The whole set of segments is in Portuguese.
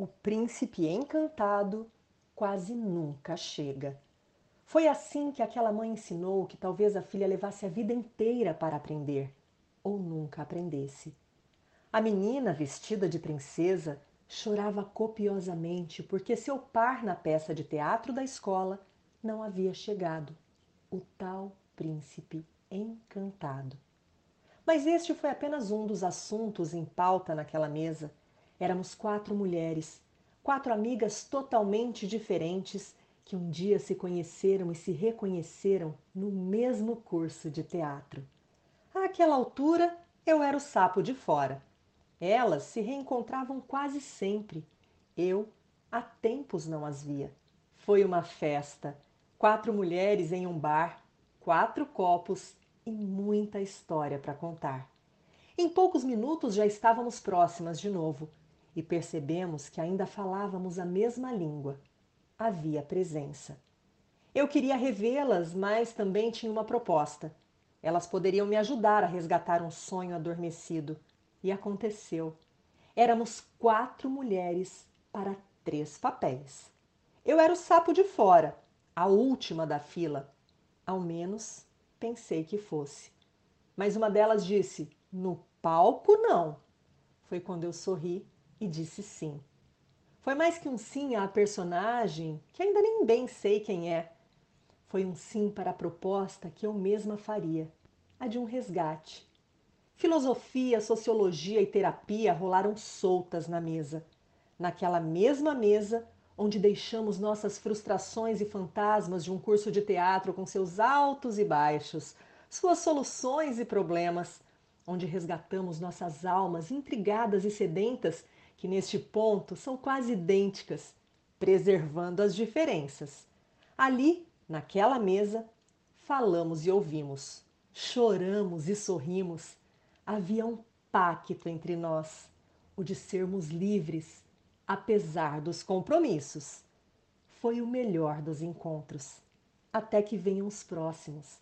O príncipe encantado quase nunca chega. Foi assim que aquela mãe ensinou que talvez a filha levasse a vida inteira para aprender, ou nunca aprendesse. A menina, vestida de princesa, chorava copiosamente porque seu par na peça de teatro da escola não havia chegado, o tal príncipe encantado. Mas este foi apenas um dos assuntos em pauta naquela mesa. Éramos quatro mulheres, quatro amigas totalmente diferentes que um dia se conheceram e se reconheceram no mesmo curso de teatro. Àquela altura, eu era o sapo de fora. Elas se reencontravam quase sempre. Eu, há tempos não as via. Foi uma festa. Quatro mulheres em um bar, quatro copos e muita história para contar. Em poucos minutos já estávamos próximas de novo e percebemos que ainda falávamos a mesma língua. Havia presença. Eu queria revê-las, mas também tinha uma proposta. Elas poderiam me ajudar a resgatar um sonho adormecido. E aconteceu. Éramos quatro mulheres para três papéis. Eu era o sapo de fora, a última da fila. Ao menos pensei que fosse. Mas uma delas disse: No palco, não. Foi quando eu sorri e disse sim. Foi mais que um sim à personagem, que ainda nem bem sei quem é. Foi um sim para a proposta que eu mesma faria, a de um resgate. Filosofia, sociologia e terapia rolaram soltas na mesa. Naquela mesma mesa onde deixamos nossas frustrações e fantasmas de um curso de teatro com seus altos e baixos, suas soluções e problemas, onde resgatamos nossas almas intrigadas e sedentas que neste ponto são quase idênticas, preservando as diferenças. Ali, naquela mesa, falamos e ouvimos, choramos e sorrimos. Havia um pacto entre nós, o de sermos livres, apesar dos compromissos. Foi o melhor dos encontros, até que venham os próximos.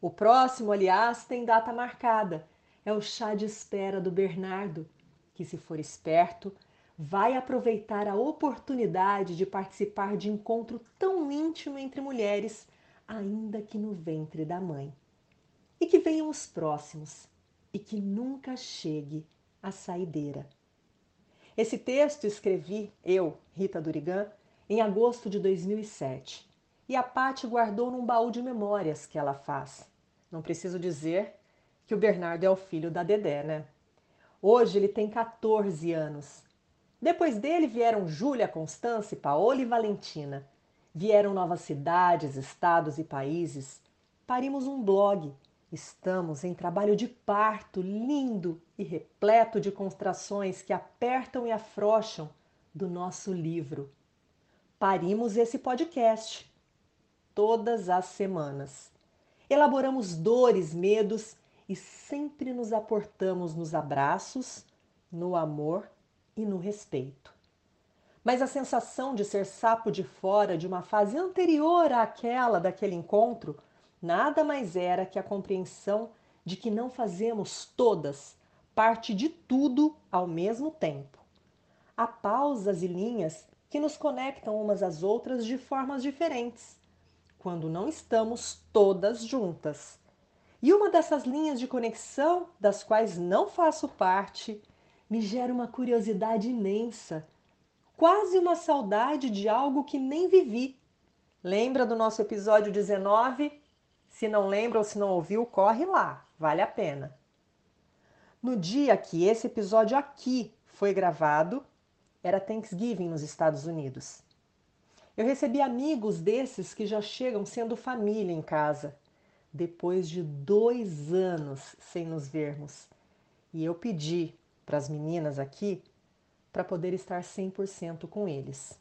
O próximo, aliás, tem data marcada. É o chá de espera do Bernardo, que, se for esperto, vai aproveitar a oportunidade de participar de encontro tão íntimo entre mulheres, ainda que no ventre da mãe. E que venham os próximos, e que nunca chegue a saideira. Esse texto escrevi eu, Rita Durigan, em agosto de 2007. E a Patti guardou num baú de memórias que ela faz. Não preciso dizer que o Bernardo é o filho da Dedé, né? Hoje ele tem 14 anos. Depois dele vieram Júlia, Constância, Paola e Valentina. Vieram novas cidades, estados e países. Parimos um blog. Estamos em trabalho de parto lindo e repleto de contrações que apertam e afrouxam do nosso livro. Parimos esse podcast todas as semanas. Elaboramos dores, medos e sempre nos aportamos nos abraços, no amor e no respeito. Mas a sensação de ser sapo de fora de uma fase anterior àquela daquele encontro nada mais era que a compreensão de que não fazemos todas parte de tudo ao mesmo tempo. Há pausas e linhas que nos conectam umas às outras de formas diferentes, quando não estamos todas juntas. E uma dessas linhas de conexão, das quais não faço parte, me gera uma curiosidade imensa, quase uma saudade de algo que nem vivi. Lembra do nosso episódio 19? Se não lembra ou se não ouviu, corre lá, vale a pena. No dia que esse episódio aqui foi gravado, era Thanksgiving nos Estados Unidos. Eu recebi amigos desses que já chegam sendo família em casa depois de dois anos sem nos vermos. E eu pedi para as meninas aqui para poder estar 100% com eles.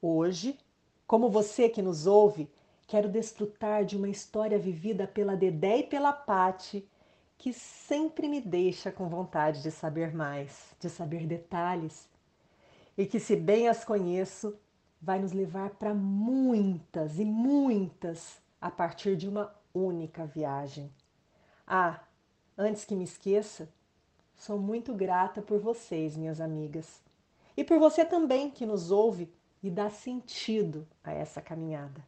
Hoje, como você que nos ouve, quero desfrutar de uma história vivida pela Dedé e pela Pati, que sempre me deixa com vontade de saber mais, de saber detalhes, e que, se bem as conheço, vai nos levar para muitas e muitas a partir de uma única viagem. Ah, antes que me esqueça, sou muito grata por vocês, minhas amigas. e por você também que nos ouve e dá sentido a essa caminhada.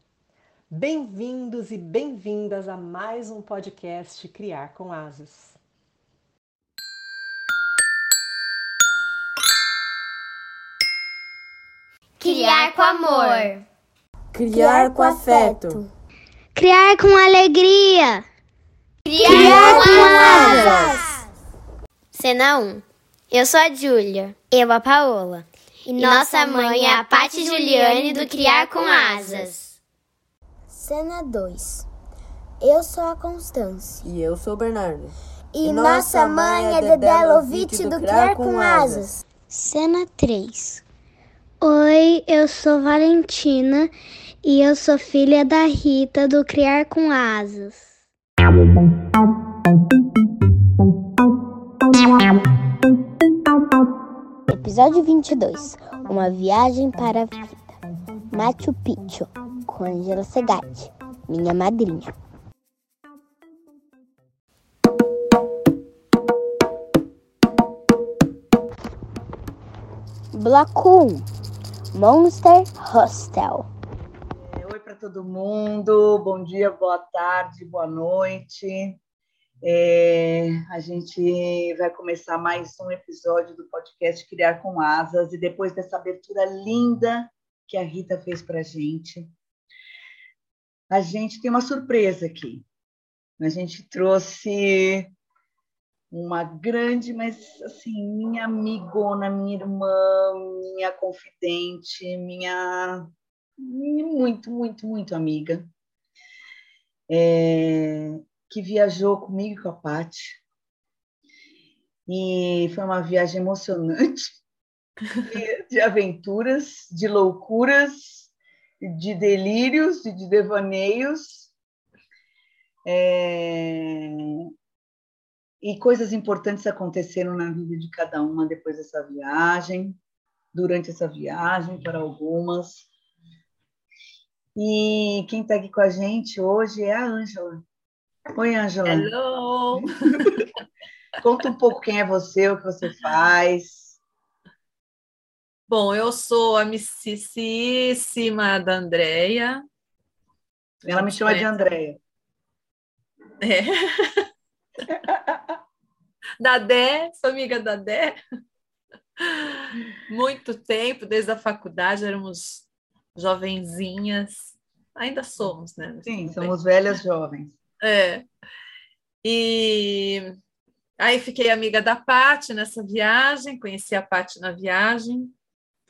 Bem-vindos e bem-vindas a mais um podcast Criar com Asas. Criar com amor. Criar com afeto. Criar com alegria. Criar, Criar com asas. Cena 1. Eu sou a Júlia. Eu a Paola. E, e nossa mãe é a Pati Juliane do Criar com Asas. Cena 2. Eu sou a Constância. E eu sou o Bernardo. E, e nossa mãe é Dedé Lovitch do Criar com Asas. Cena 3. Oi, eu sou Valentina e eu sou filha da Rita do Criar com Asas. Episódio 22 Uma viagem para a vida. Machu Picchu, com Angela Segatti, minha madrinha. Bloco 1 Monster Hostel. Todo mundo, bom dia, boa tarde, boa noite. É, a gente vai começar mais um episódio do podcast Criar com Asas e depois dessa abertura linda que a Rita fez para a gente, a gente tem uma surpresa aqui. A gente trouxe uma grande, mas assim, minha amigona, minha irmã, minha confidente, minha muito, muito, muito amiga, é, que viajou comigo e com a Paty. E foi uma viagem emocionante, de, de aventuras, de loucuras, de delírios e de devaneios. É, e coisas importantes aconteceram na vida de cada uma depois dessa viagem, durante essa viagem, para algumas. E quem está aqui com a gente hoje é a Ângela. Oi, Ângela. Hello! Conta um pouco quem é você, o que você faz. Bom, eu sou amicíssima da Andrea. Ela me chama de Andréia. É. da Dé, sou amiga da Dé. Muito tempo, desde a faculdade, éramos jovenzinhas. Ainda somos, né? Sim, somos velhas jovens. É. E aí fiquei amiga da Pati nessa viagem, conheci a Pati na viagem,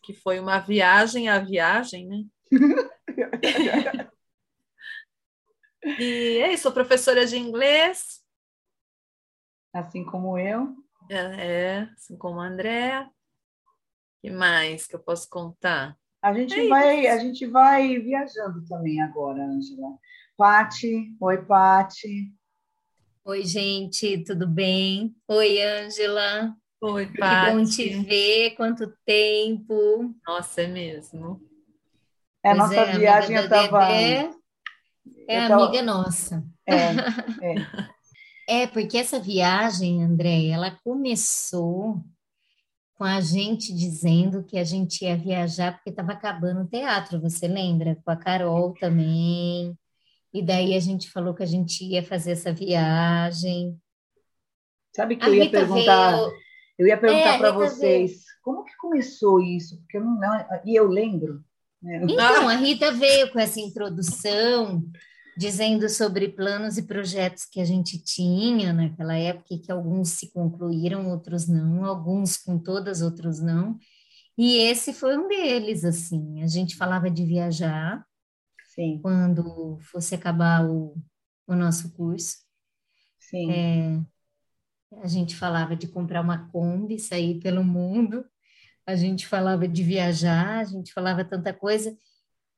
que foi uma viagem a viagem, né? e é isso, sou professora de inglês, assim como eu. É, é assim como a Andréa. que mais que eu posso contar? A gente, é vai, a gente vai viajando também agora, Angela. Pati, oi, Pati. Oi, gente, tudo bem? Oi, Ângela. Oi, Pati. Que bom te ver, quanto tempo. Nossa, é mesmo. É, a nossa é, viagem estava... É tava... amiga nossa. É, é. É, porque essa viagem, André, ela começou com a gente dizendo que a gente ia viajar porque estava acabando o teatro, você lembra? Com a Carol também. E daí a gente falou que a gente ia fazer essa viagem. Sabe que a eu ia Rita perguntar, veio... eu ia perguntar é, para vocês, veio... como que começou isso? Porque eu não, e eu lembro. Né? Então, a Rita veio com essa introdução dizendo sobre planos e projetos que a gente tinha naquela época, que alguns se concluíram, outros não, alguns com todas, outros não. E esse foi um deles, assim. A gente falava de viajar Sim. quando fosse acabar o, o nosso curso. Sim. É, a gente falava de comprar uma Kombi, sair pelo mundo. A gente falava de viajar, a gente falava tanta coisa.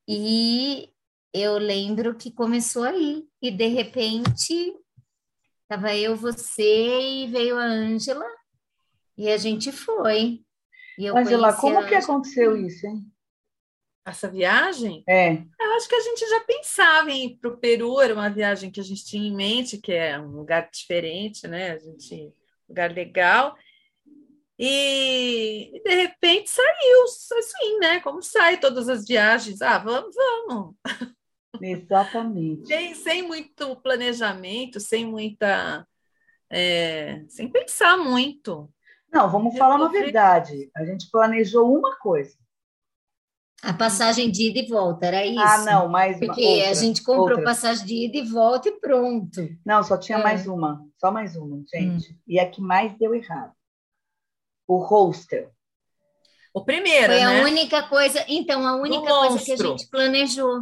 E eu lembro que começou aí, e de repente estava eu, você e veio a Ângela, e a gente foi. Ângela, como que aconteceu isso, hein? Essa viagem? É. Eu acho que a gente já pensava em ir para o Peru, era uma viagem que a gente tinha em mente, que é um lugar diferente, né? A gente, um lugar legal. E de repente saiu assim, né? Como sai todas as viagens? Ah, vamos, vamos. Exatamente. Sem, sem muito planejamento, sem muita. É, sem pensar muito. Não, vamos falar uma verdade. A gente planejou uma coisa. A passagem de ida e volta, era isso? Ah, não, mais uma. Porque outra, a gente comprou outra. passagem de ida e volta e pronto. Não, só tinha É. mais uma. Só mais uma, gente. E a que mais deu errado. O hostel. O primeiro, Foi a né? única coisa. Então, a única coisa que a gente planejou.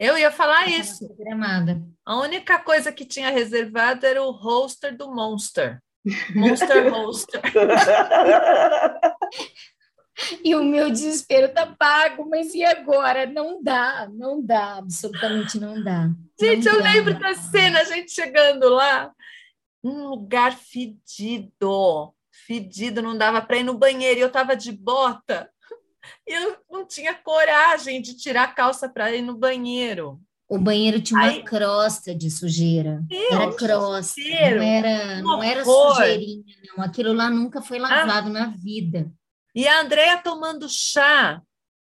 Eu ia falar essa isso. Programada. A única coisa que tinha reservado era o roster do Monster. Monster Roster. E o meu desespero tá pago, mas e agora? Não dá, não dá, absolutamente não dá. Gente, Não eu dá. lembro da cena, a gente chegando lá, um lugar fedido, fedido, não dava para ir no banheiro, e eu tava de bota, e eu não tinha coragem de tirar a calça para ir no banheiro. O banheiro tinha uma Aí- crosta de sujeira. Era Deus, crosta, cheiro, não era, não era sujeirinha, não. Aquilo lá nunca foi lavado na vida. E a Andrea tomando chá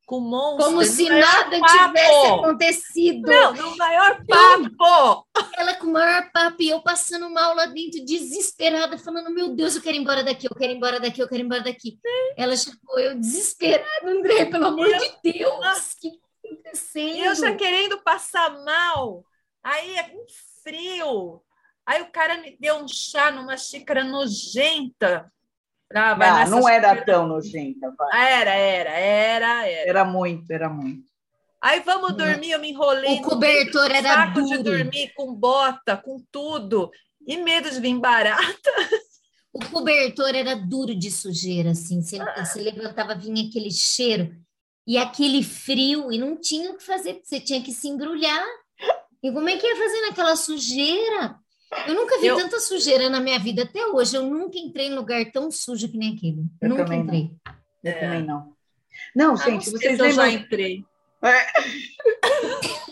com o monstro. Como se maior nada papo. tivesse acontecido. Não, no maior papo. Ela com o maior papo e eu passando mal lá dentro, desesperada, falando: Meu Deus, eu quero ir embora daqui, eu quero ir embora daqui, eu quero ir embora daqui. Ela chegou, eu desesperada, André, pelo amor Eu- de Deus, o que está acontecendo? E eu já querendo passar mal. Aí, um frio. Aí o cara me deu um chá numa xícara nojenta. Ah, vai Ah, não era tão nojenta, vai. Ah, Era, era, era, era. Era muito, era muito. Aí vamos dormir, eu me enrolei. O cobertor era saco de duro. dormir com bota, com tudo. E medo de vir barata. O cobertor era duro de sujeira, assim. Você, você levantava, vinha aquele cheiro e aquele frio, e não tinha o que fazer, você tinha que se embrulhar. E como é que ia fazer naquela sujeira? Eu nunca vi Eu- tanta sujeira na minha vida até hoje. Eu nunca entrei em lugar tão sujo que nem aquele. Eu nunca também não. entrei. Eu É. também não. Não, Ah, gente, não vocês se eu já lembram? entrei.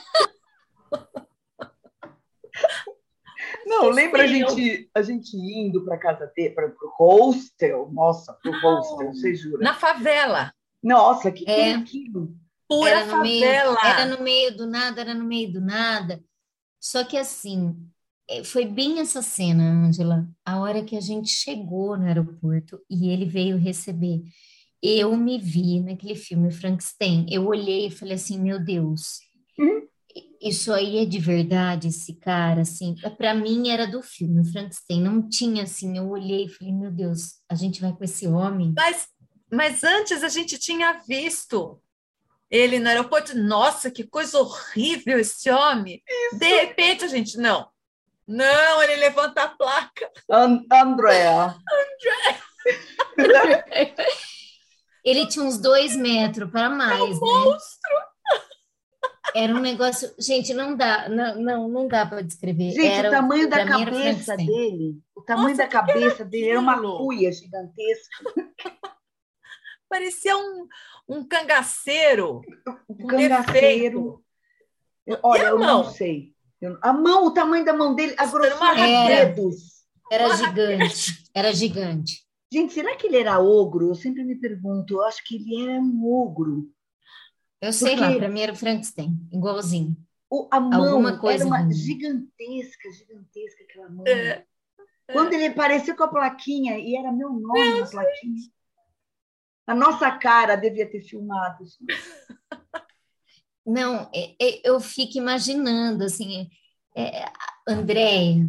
Não, lembra a eu- gente, a gente indo para casa dele, para o hostel? Nossa, para o hostel, você jura? Na favela. Nossa, que que é É. aquilo? Pura Era no, meio, favela. era no meio do nada, era no meio do nada. Só que assim, foi bem essa cena, Ângela, a hora que a gente chegou no aeroporto e ele veio receber. Eu me vi naquele filme Frankenstein. Eu olhei e falei assim, meu Deus, Uhum. isso aí é de verdade, esse cara, assim. Para mim era do filme o Frankenstein. Não tinha assim. Eu olhei e falei, meu Deus, a gente vai com esse homem. Mas, mas antes a gente tinha visto ele no aeroporto. Nossa, que coisa horrível esse homem. De repente a gente, não. Não, ele levanta a placa. An Andrea. Ele tinha uns dois metros para mais, né? Era um negócio, gente, não dá, não, não, não dá para descrever. Gente, Era, o tamanho da mim era cabeça dele, o tamanho Nossa, da que que era cabeça dele era uma cuia gigantesca, Parecia um, um cangaceiro. um Um cangaceiro. Olha, eu não sei. A mão, o tamanho da mão dele, a era grossura raquete. dedos. Era gigante, era gigante. Gente, será que ele era ogro? Eu sempre me pergunto. Eu acho que ele era um ogro. Eu sei Porque- lá, para mim era o Frankenstein, igualzinho. O, a mão Alguma coisa era uma ruim. gigantesca, gigantesca aquela mão. É, Quando ele apareceu com a plaquinha, e era meu nome na plaquinha. A nossa cara devia ter filmado. Não, é- é- eu fico imaginando, assim, é, Andréia,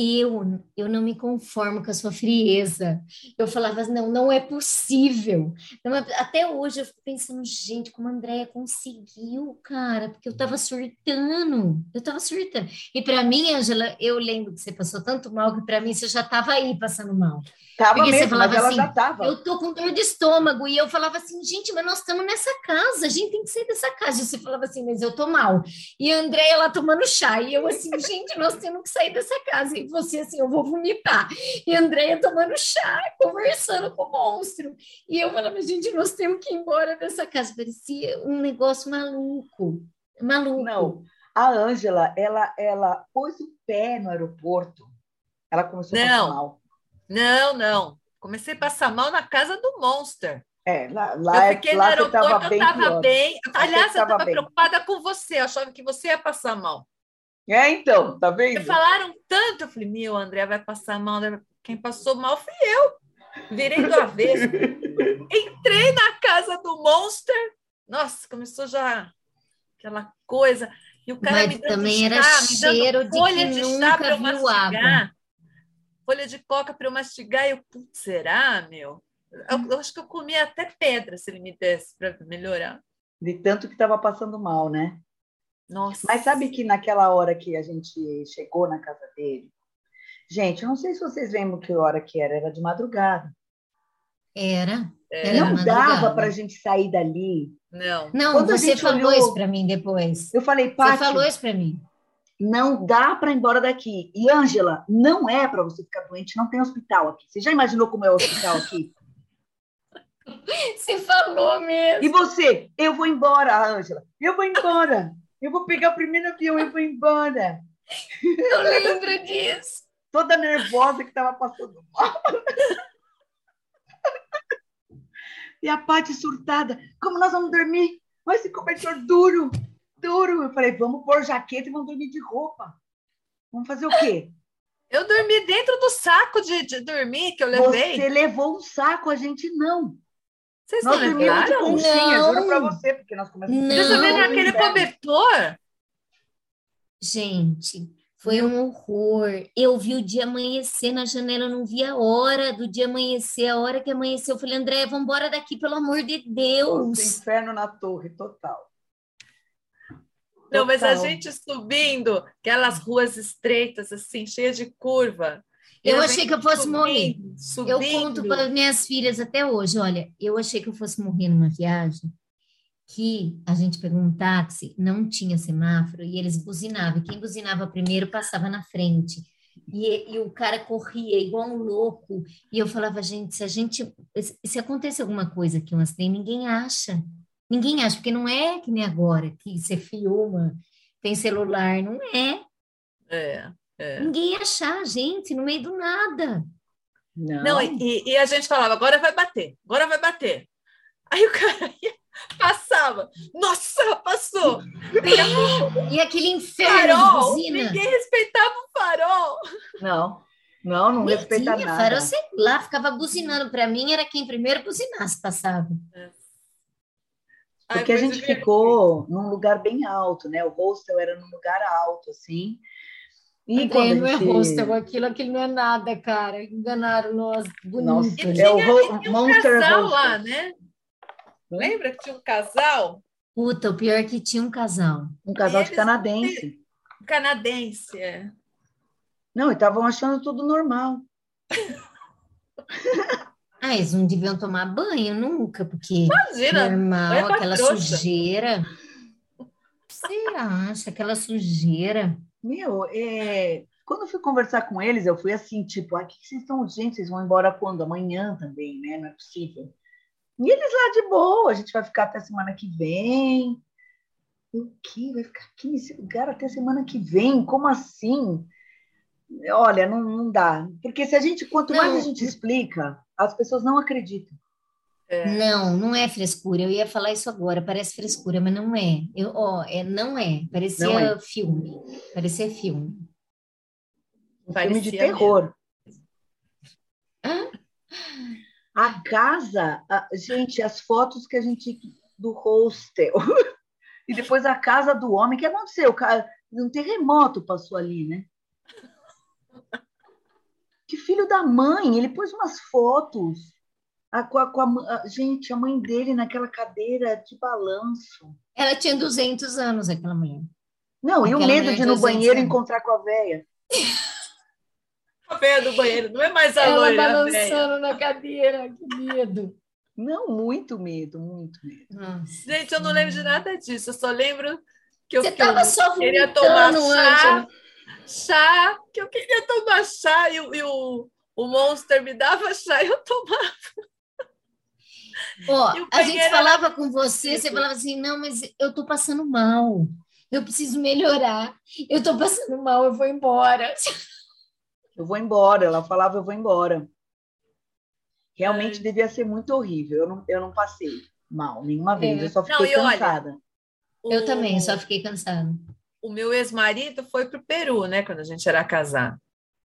eu, eu não me conformo com a sua frieza. Eu falava, não, não é possível. Não é- até hoje eu fico pensando, gente, como a Andréia conseguiu, cara, porque eu tava surtando, eu tava surtando. E para mim, Angela, eu lembro que você passou tanto mal que para mim você já tava aí passando mal. Tava Porque você mesmo, mas falava ela assim, já estava. Eu tô com dor de estômago. E eu falava assim, gente, mas nós estamos nessa casa, a gente tem que sair dessa casa. E você falava assim, mas eu tô mal. E a Andréia lá tomando chá. E eu assim, gente, nós temos que sair dessa casa. E você assim, eu vou vomitar. E a Andréia tomando chá, conversando com o monstro. E eu falava, gente, nós temos que ir embora dessa casa. Parecia um negócio maluco. Maluco. Não, a Ângela, ela, ela pôs o pé no aeroporto. Ela começou a Não. passar mal. Não, não. Comecei a passar mal na casa do Monster. É, lá, lá, eu fiquei lá no aeroporto, bem eu estava pior. bem. Aliás, eu tava estava bem. preocupada com você, eu achava que você ia passar mal. É, então, tá vendo? falaram tanto, eu falei, meu, André vai passar mal. André- Quem passou mal fui eu. Virei do avesso. Entrei na casa do Monster. Nossa, começou já aquela coisa. E o cara Mas me dando também era chá, me dando cheiro de folha quem de chá para eu mastigar. Folha de coca para eu mastigar. E eu, putz, será, meu? Eu, eu acho que eu comia até pedra se ele me desse para melhorar. De tanto que tava passando mal, né? Nossa. Mas sabe que naquela hora que a gente chegou na casa dele, gente, eu não sei se vocês lembram que hora que era, era de madrugada. Era. É, Era não dava para a gente sair dali. Não. Não, Quando a você gente falou olhou- isso para mim depois. Eu falei, Você Paty, falou isso para mim. não dá para ir embora daqui. E, Ângela, não é para você ficar doente, não tem hospital aqui. Você já imaginou como é o hospital aqui? Você falou mesmo. E você? Eu vou embora, Ângela. Eu vou embora. Eu vou pegar o primeiro avião, eu vou embora. Eu lembro disso. Toda nervosa que estava passando mal. E a Paty surtada. Como nós vamos dormir? Com esse cobertor duro, duro. Eu falei, vamos pôr jaqueta e vamos dormir de roupa. Vamos fazer o quê? Eu dormi dentro do saco de, de dormir que eu levei. Você levou um saco, a gente não. Vocês não levaram? conchinha, Não. juro pra você, porque nós começamos Não. Vocês naquele inverno. cobertor? Gente, foi um horror. Eu vi o dia amanhecer na janela, eu não vi a hora do dia amanhecer, a hora que amanheceu. Eu falei, André, vamos embora daqui, pelo amor de Nossa, Deus. inferno na torre, total. Não, mas a gente subindo aquelas ruas estreitas, assim, cheias de curva. Eu a achei que eu fosse morrer. subindo, Eu conto subindo. para as minhas filhas até hoje. Olha, eu achei que eu fosse morrer numa viagem que a gente pegou um táxi, não tinha semáforo e eles buzinavam. Quem buzinava primeiro passava na frente. E, e o cara corria igual um louco. E eu falava, gente, se a gente. Se, acontecer alguma coisa aqui, um acidente, ninguém acha. Ninguém acha, porque não é que nem agora, que você filma, tem celular, não é. É, é. Ninguém ia achar a gente no meio do nada. Não, Não, e, e a gente falava, agora vai bater, agora vai bater. Aí o cara ia, passava. Nossa, passou! E aquele inferno de farol! buzina. Ninguém respeitava o farol. não, não, não respeita Tinha nada. farol, sei lá, ficava buzinando. Para mim, era quem primeiro buzinasse passava. Porque Aí a gente ficou num lugar bem alto, né? O hostel era num lugar alto, assim. E André, quando não é gente... hostel, aquilo, aquilo não é nada, cara. Enganaram nós, Nossa, bonito. E é tinha, o um Monster casal Hostel. lá, né? Lembra que tinha um casal Puta, o pior é que tinha um casal. Um casal de canadense. canadense? É. Não, e estavam achando tudo normal. Ah, eles não deviam tomar banho nunca, porque Imagina, normal, aquela trouxa. sujeira. Você acha aquela sujeira? Meu, é, quando eu fui conversar com eles, eu fui assim, tipo, ah, que que vocês estão, gente, vocês vão embora quando? Amanhã também, né? Não é possível. E eles lá de boa, a gente vai ficar até semana que vem. O quê? Vai ficar aqui nesse lugar até semana que vem? Como assim? Olha, não, não dá. Porque se a gente, quanto mais Não. a gente explica, as pessoas não acreditam. Não, não é frescura. Eu ia falar isso agora. Parece frescura, mas não é. Eu, ó, é não é. Parecia Não é. filme. Parecia filme. Um filme de Parecia terror. Hã? A casa, a- gente, as fotos que a gente do hostel e depois a casa do homem, o que aconteceu? O cara- Um terremoto passou ali, né? Que filho da mãe, ele pôs umas fotos. A- com a- com a gente, a mãe dele naquela cadeira de balanço. Ela tinha 200 anos, aquela mulher. Não, e o Aquela medo de ir no 200 banheiro e anos. encontrar com a véia. A véia do banheiro, não é mais a Ela loira, a véia. balançando na cadeira, que medo. Não, muito medo, muito medo. Nossa. Gente, eu não lembro de nada disso, eu só lembro que eu, Você só queria tomar chá, chá, que eu queria tomar chá e, o- e o, o monster me dava chá e eu tomava. Ó, a gente falava com você, você falava assim, não, mas eu tô passando mal. Eu preciso melhorar. Eu tô passando mal, eu vou embora. Eu vou embora. Ela falava, eu vou embora. Realmente Ai. devia ser muito horrível. Eu não, eu não passei mal nenhuma vez, É. eu só Não, fiquei olha, cansada. Eu O- também, só fiquei cansada. o meu ex-marido foi para o Peru, né, quando a gente era casado.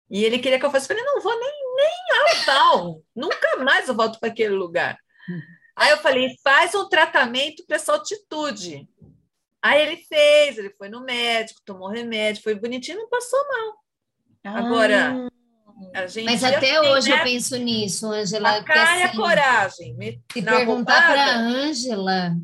E ele queria que eu fosse. Eu falei, não vou nem, nem a pau. Nunca mais eu volto para aquele lugar. Aí eu falei, faz um tratamento para essa altitude. Aí ele fez, ele foi no médico, tomou remédio, foi bonitinho, não passou mal. Agora, a gente Mas até assim, hoje né? eu penso nisso, Ângela. A que cara e a assim, coragem. Me- Se perguntar para a Ângela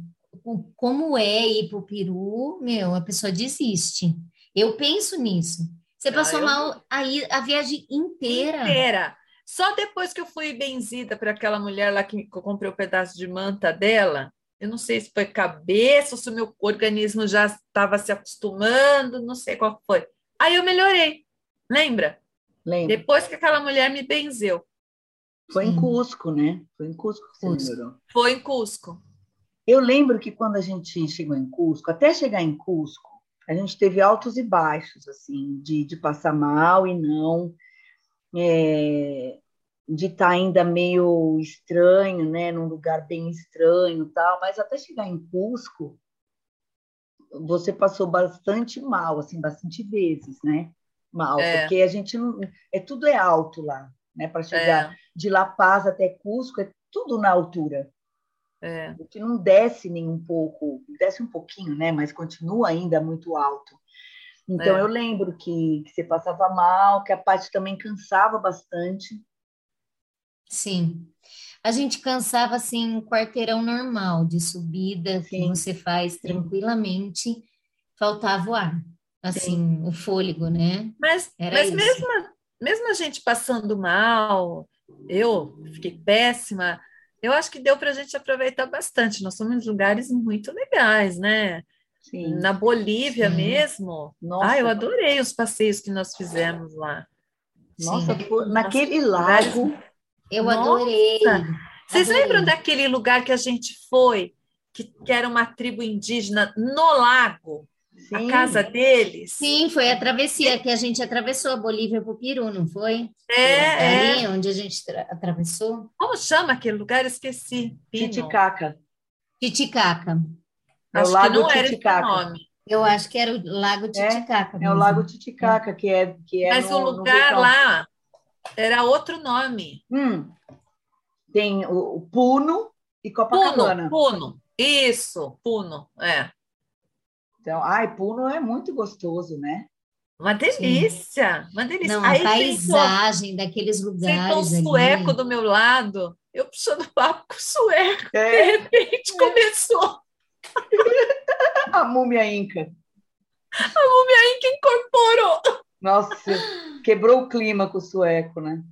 como é ir para o Peru, meu, a pessoa desiste. Eu penso nisso. Você Ah, passou eu- mal aí a viagem inteira. inteira. Só depois que eu fui benzida para aquela mulher lá que eu comprei o pedaço de manta dela, eu não sei se foi cabeça ou se o meu organismo já estava se acostumando, não sei qual foi. Aí eu melhorei. Lembra? Lembra? Depois que aquela mulher me benzeu. Foi em. Cusco, né? Foi em Cusco que você Cusco. melhorou. Foi em Cusco. Eu lembro que quando a gente chegou em Cusco, até chegar em Cusco, a gente teve altos e baixos, assim, de, de passar mal e não, é, de estar ainda meio estranho, né, num lugar bem estranho tal, mas até chegar em Cusco, você passou bastante mal, assim, bastante vezes, né? Mal, É. porque a gente não, é tudo é alto lá, né? Para chegar É, de La Paz até Cusco é tudo na altura. é. O que não desce nem um pouco, desce um pouquinho, né? Mas continua ainda muito alto. Então É. eu lembro que, que você passava mal, que a parte também cansava bastante. Sim. A gente cansava assim, um quarteirão normal de subida que Sim. você faz tranquilamente, faltava o ar, assim, o fôlego, né? Mas, Era mas isso. mesmo, mesmo a gente passando mal, eu fiquei péssima, eu acho que deu para a gente aproveitar bastante. Nós somos em lugares muito legais, né? Sim. Na Bolívia Sim. mesmo. Nossa, Ah, eu adorei os passeios que nós fizemos lá. nossa, foi- naquele lago, Eu Nossa! adorei. Vocês adorei. lembram daquele lugar que a gente foi, que, que era uma tribo indígena no lago? A sim, casa deles? Sim, foi a travessia que a gente atravessou a Bolívia para o Peru, não foi? É, é. Ali onde a gente tra- atravessou. Como chama aquele lugar? Eu Esqueci. Pino. Titicaca. Titicaca. É o Acho que Lago não era esse Titicaca. nome. Eu acho que era o Lago Titicaca. É o mesmo. Lago Titicaca, que é, que é Mas no, o lugar lá era outro nome. Hum, tem o, o Puno e Puno, Copacabana. Puno. Isso, Puno. É. Então, ai, Puno é muito gostoso, né? Uma delícia, uma delícia. Não, a Aí sentou, paisagem daqueles sentou um lugares ali. sueco do meu lado, eu puxando papo com o sueco. De É, repente começou a múmia inca. aí que incorporou. Nossa, quebrou o clima com o sueco, né?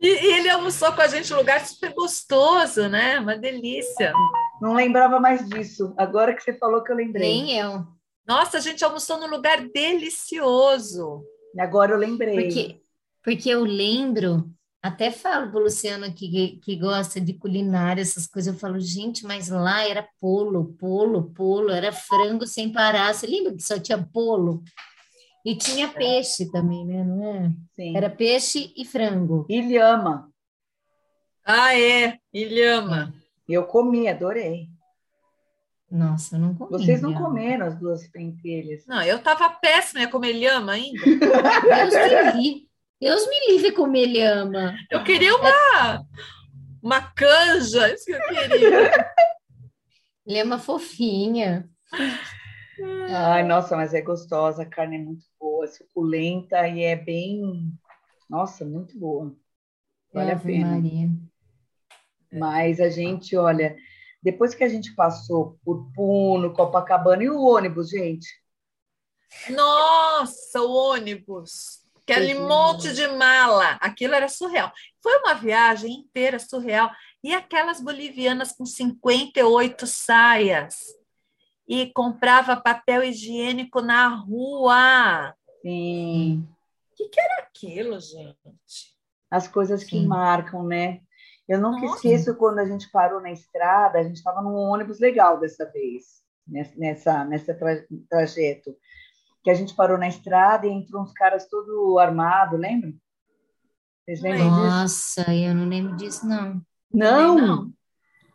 E, e ele almoçou com a gente num lugar super gostoso, né? Uma delícia. Não lembrava mais disso. Agora que você falou que eu lembrei. Nem eu. Nossa, a gente almoçou num lugar delicioso. Agora eu lembrei. Porque, porque eu lembro, até falo para o Luciano que, que gosta de culinária, essas coisas, eu falo, gente, mas lá era polo, polo, polo, era frango sem parar. Você lembra que só tinha polo? E tinha peixe também, né? Não é? Sim. Era peixe e frango. Ilhama. Ah, é, Ilhama. Eu comi, adorei. Nossa, eu não comi. Vocês não comeram as duas pentelhas. Não, eu tava péssima, ia comer lhama ainda. Deus me. Deus me livre comer lhama. Eu queria uma, uma canja, isso que eu queria. Lhama fofinha. Ai, nossa, mas é gostosa, a carne é muito boa, suculenta e é bem. Nossa, muito boa. Vale a Ave pena. Maria. Mas a gente, olha, depois que a gente passou por Puno, Copacabana e o ônibus, gente. Nossa, o ônibus. Aquele monte de mala. Aquilo era surreal. Foi uma viagem inteira surreal. E aquelas bolivianas com 58 saias. E comprava papel higiênico na rua. Sim, O que, que era aquilo, gente? as coisas que Sim. marcam, né? Eu nunca Nossa. esqueço quando a gente parou na estrada, a gente estava num ônibus legal dessa vez, nessa, nessa, tra- trajeto. Que a gente parou na estrada e entrou uns caras todo armado, lembra? Vocês lembram disso? Nossa, eu não lembro disso, não. Não? Também não.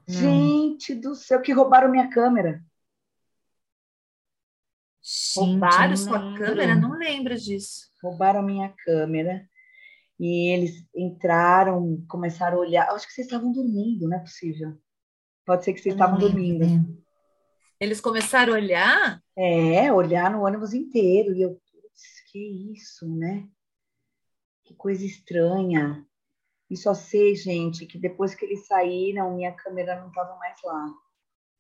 Gente do céu, que roubaram minha câmera. Gente, Roubaram sua não lembro. câmera? Não lembro disso. Roubaram a minha câmera. E eles entraram, começaram a olhar. Acho que vocês estavam dormindo, não é possível. Pode ser que vocês Eu não estavam lembro, dormindo. Eles começaram a olhar? É, olhar no ônibus inteiro. E eu, putz, que isso, né? Que coisa estranha. E só sei, gente, que depois que eles saíram, minha câmera não estava mais lá.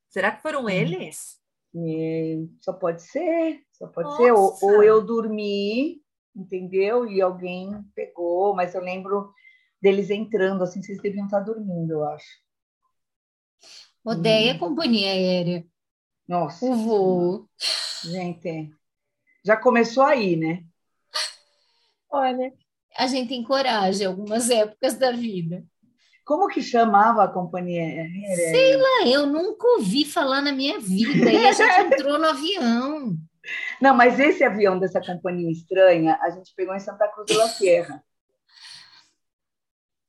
Será que foram eles? É, só pode ser, só pode ser. Ou, Nossa! ou eu dormi, entendeu? E alguém pegou, mas eu lembro deles entrando, assim, vocês deviam estar dormindo, eu acho. Odeia a companhia aérea. Nossa, O voo. gente, já começou aí, né? Olha, a gente encoraja algumas épocas da vida. Como que chamava a companhia aérea? Sei lá, eu nunca ouvi falar na minha vida. E a gente entrou no avião. Não, mas esse avião dessa companhia estranha, a gente pegou em Santa Cruz de la Sierra.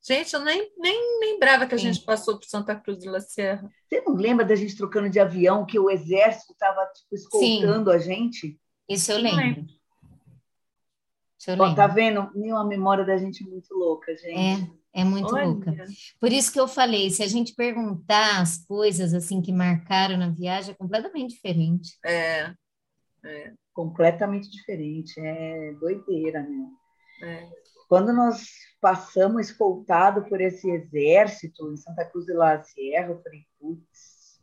Gente, eu nem, nem lembrava que a Sim. gente passou por Santa Cruz de la Sierra. Você não lembra da gente trocando de avião, que o exército estava tipo, escoltando a gente? Isso eu Não lembro. Isso eu Ó, tá lembro. vendo? Meu, a memória da gente é muito louca, gente. É, é muito Olha, louca. Por isso que eu falei, se a gente perguntar as coisas assim que marcaram na viagem, é completamente diferente. É, completamente diferente, é doideira, né? é. Quando nós passamos escoltado por esse exército em Santa Cruz de la Sierra, eu falei, putz,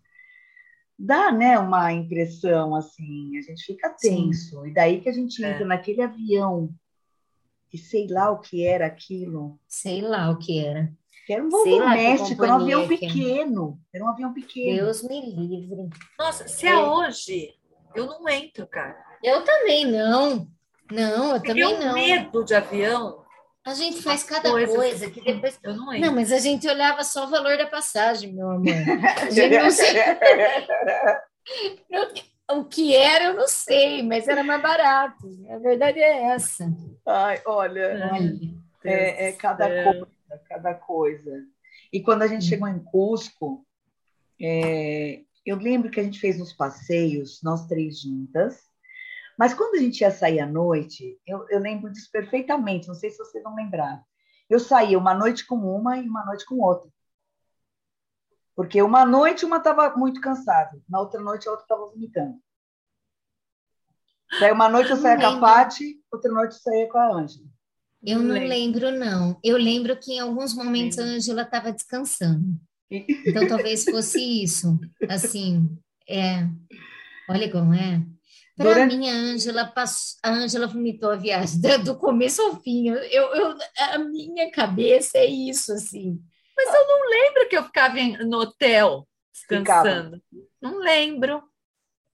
dá, né, uma impressão assim, a gente fica Sim. tenso. E daí que a gente É. entra naquele avião, que sei lá o que era aquilo, Sei lá o que era. que era um Sei voo que doméstico, era um avião que é. pequeno, era um avião pequeno. Deus me livre. Nossa, se é hoje, eu não entro, cara. Eu também não. Não, eu também Eu não. medo de avião, A gente faz cada coisas coisa que depois. eu não. Não, mas a gente olhava só o valor da passagem, meu amor. A gente não sei o que era, eu não sei, mas era mais barato. A verdade é essa. Ai, olha, é, é cada coisa, cada coisa. E quando a gente chegou em Cusco, é, eu lembro que a gente fez uns passeios, nós três juntas, mas quando a gente ia sair à noite, eu, eu lembro disso perfeitamente, não sei se vocês vão lembrar. Eu saía uma noite com uma e uma noite com outra. Porque uma noite uma estava muito cansada, na outra noite a outra estava vomitando. Daí uma noite eu saía com a. Paty, outra noite eu saía com a Ângela. Eu não Lembro. lembro, não. Eu lembro que em alguns momentos a Ângela estava descansando. Então talvez fosse isso. Assim, é. Olha como é. Para Durante- mim, a Ângela pass- vomitou a viagem do começo ao fim. Eu, eu- a minha cabeça é isso, assim. Mas eu não lembro que eu ficava no hotel descansando. Não lembro.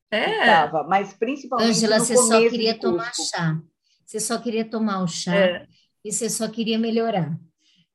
É, Ficava, mas principalmente Ângela, você só queria tomar chá. Você só queria tomar o chá é. e você só queria melhorar.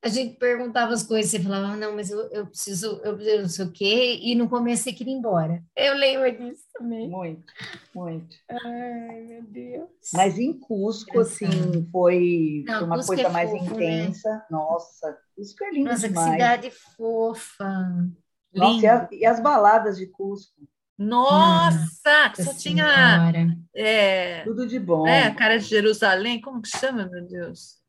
A gente perguntava as coisas, você falava, "Ah, não, mas eu, eu preciso, eu preciso não sei o quê, e no começo você queria ir embora. Eu lembro disso também. Muito, muito. Ai, meu Deus. Mas em Cusco, Engraçado. assim, foi, Não, foi uma Cusco coisa é mais fofo, né? intensa. Nossa, Cusco é lindo Nossa, que demais. cidade fofa. Nossa, e, a- e as baladas de Cusco, Nossa, só Nossa tinha Senhora. é, tudo de bom. é, a cara de Jerusalém, como que chama, meu Deus?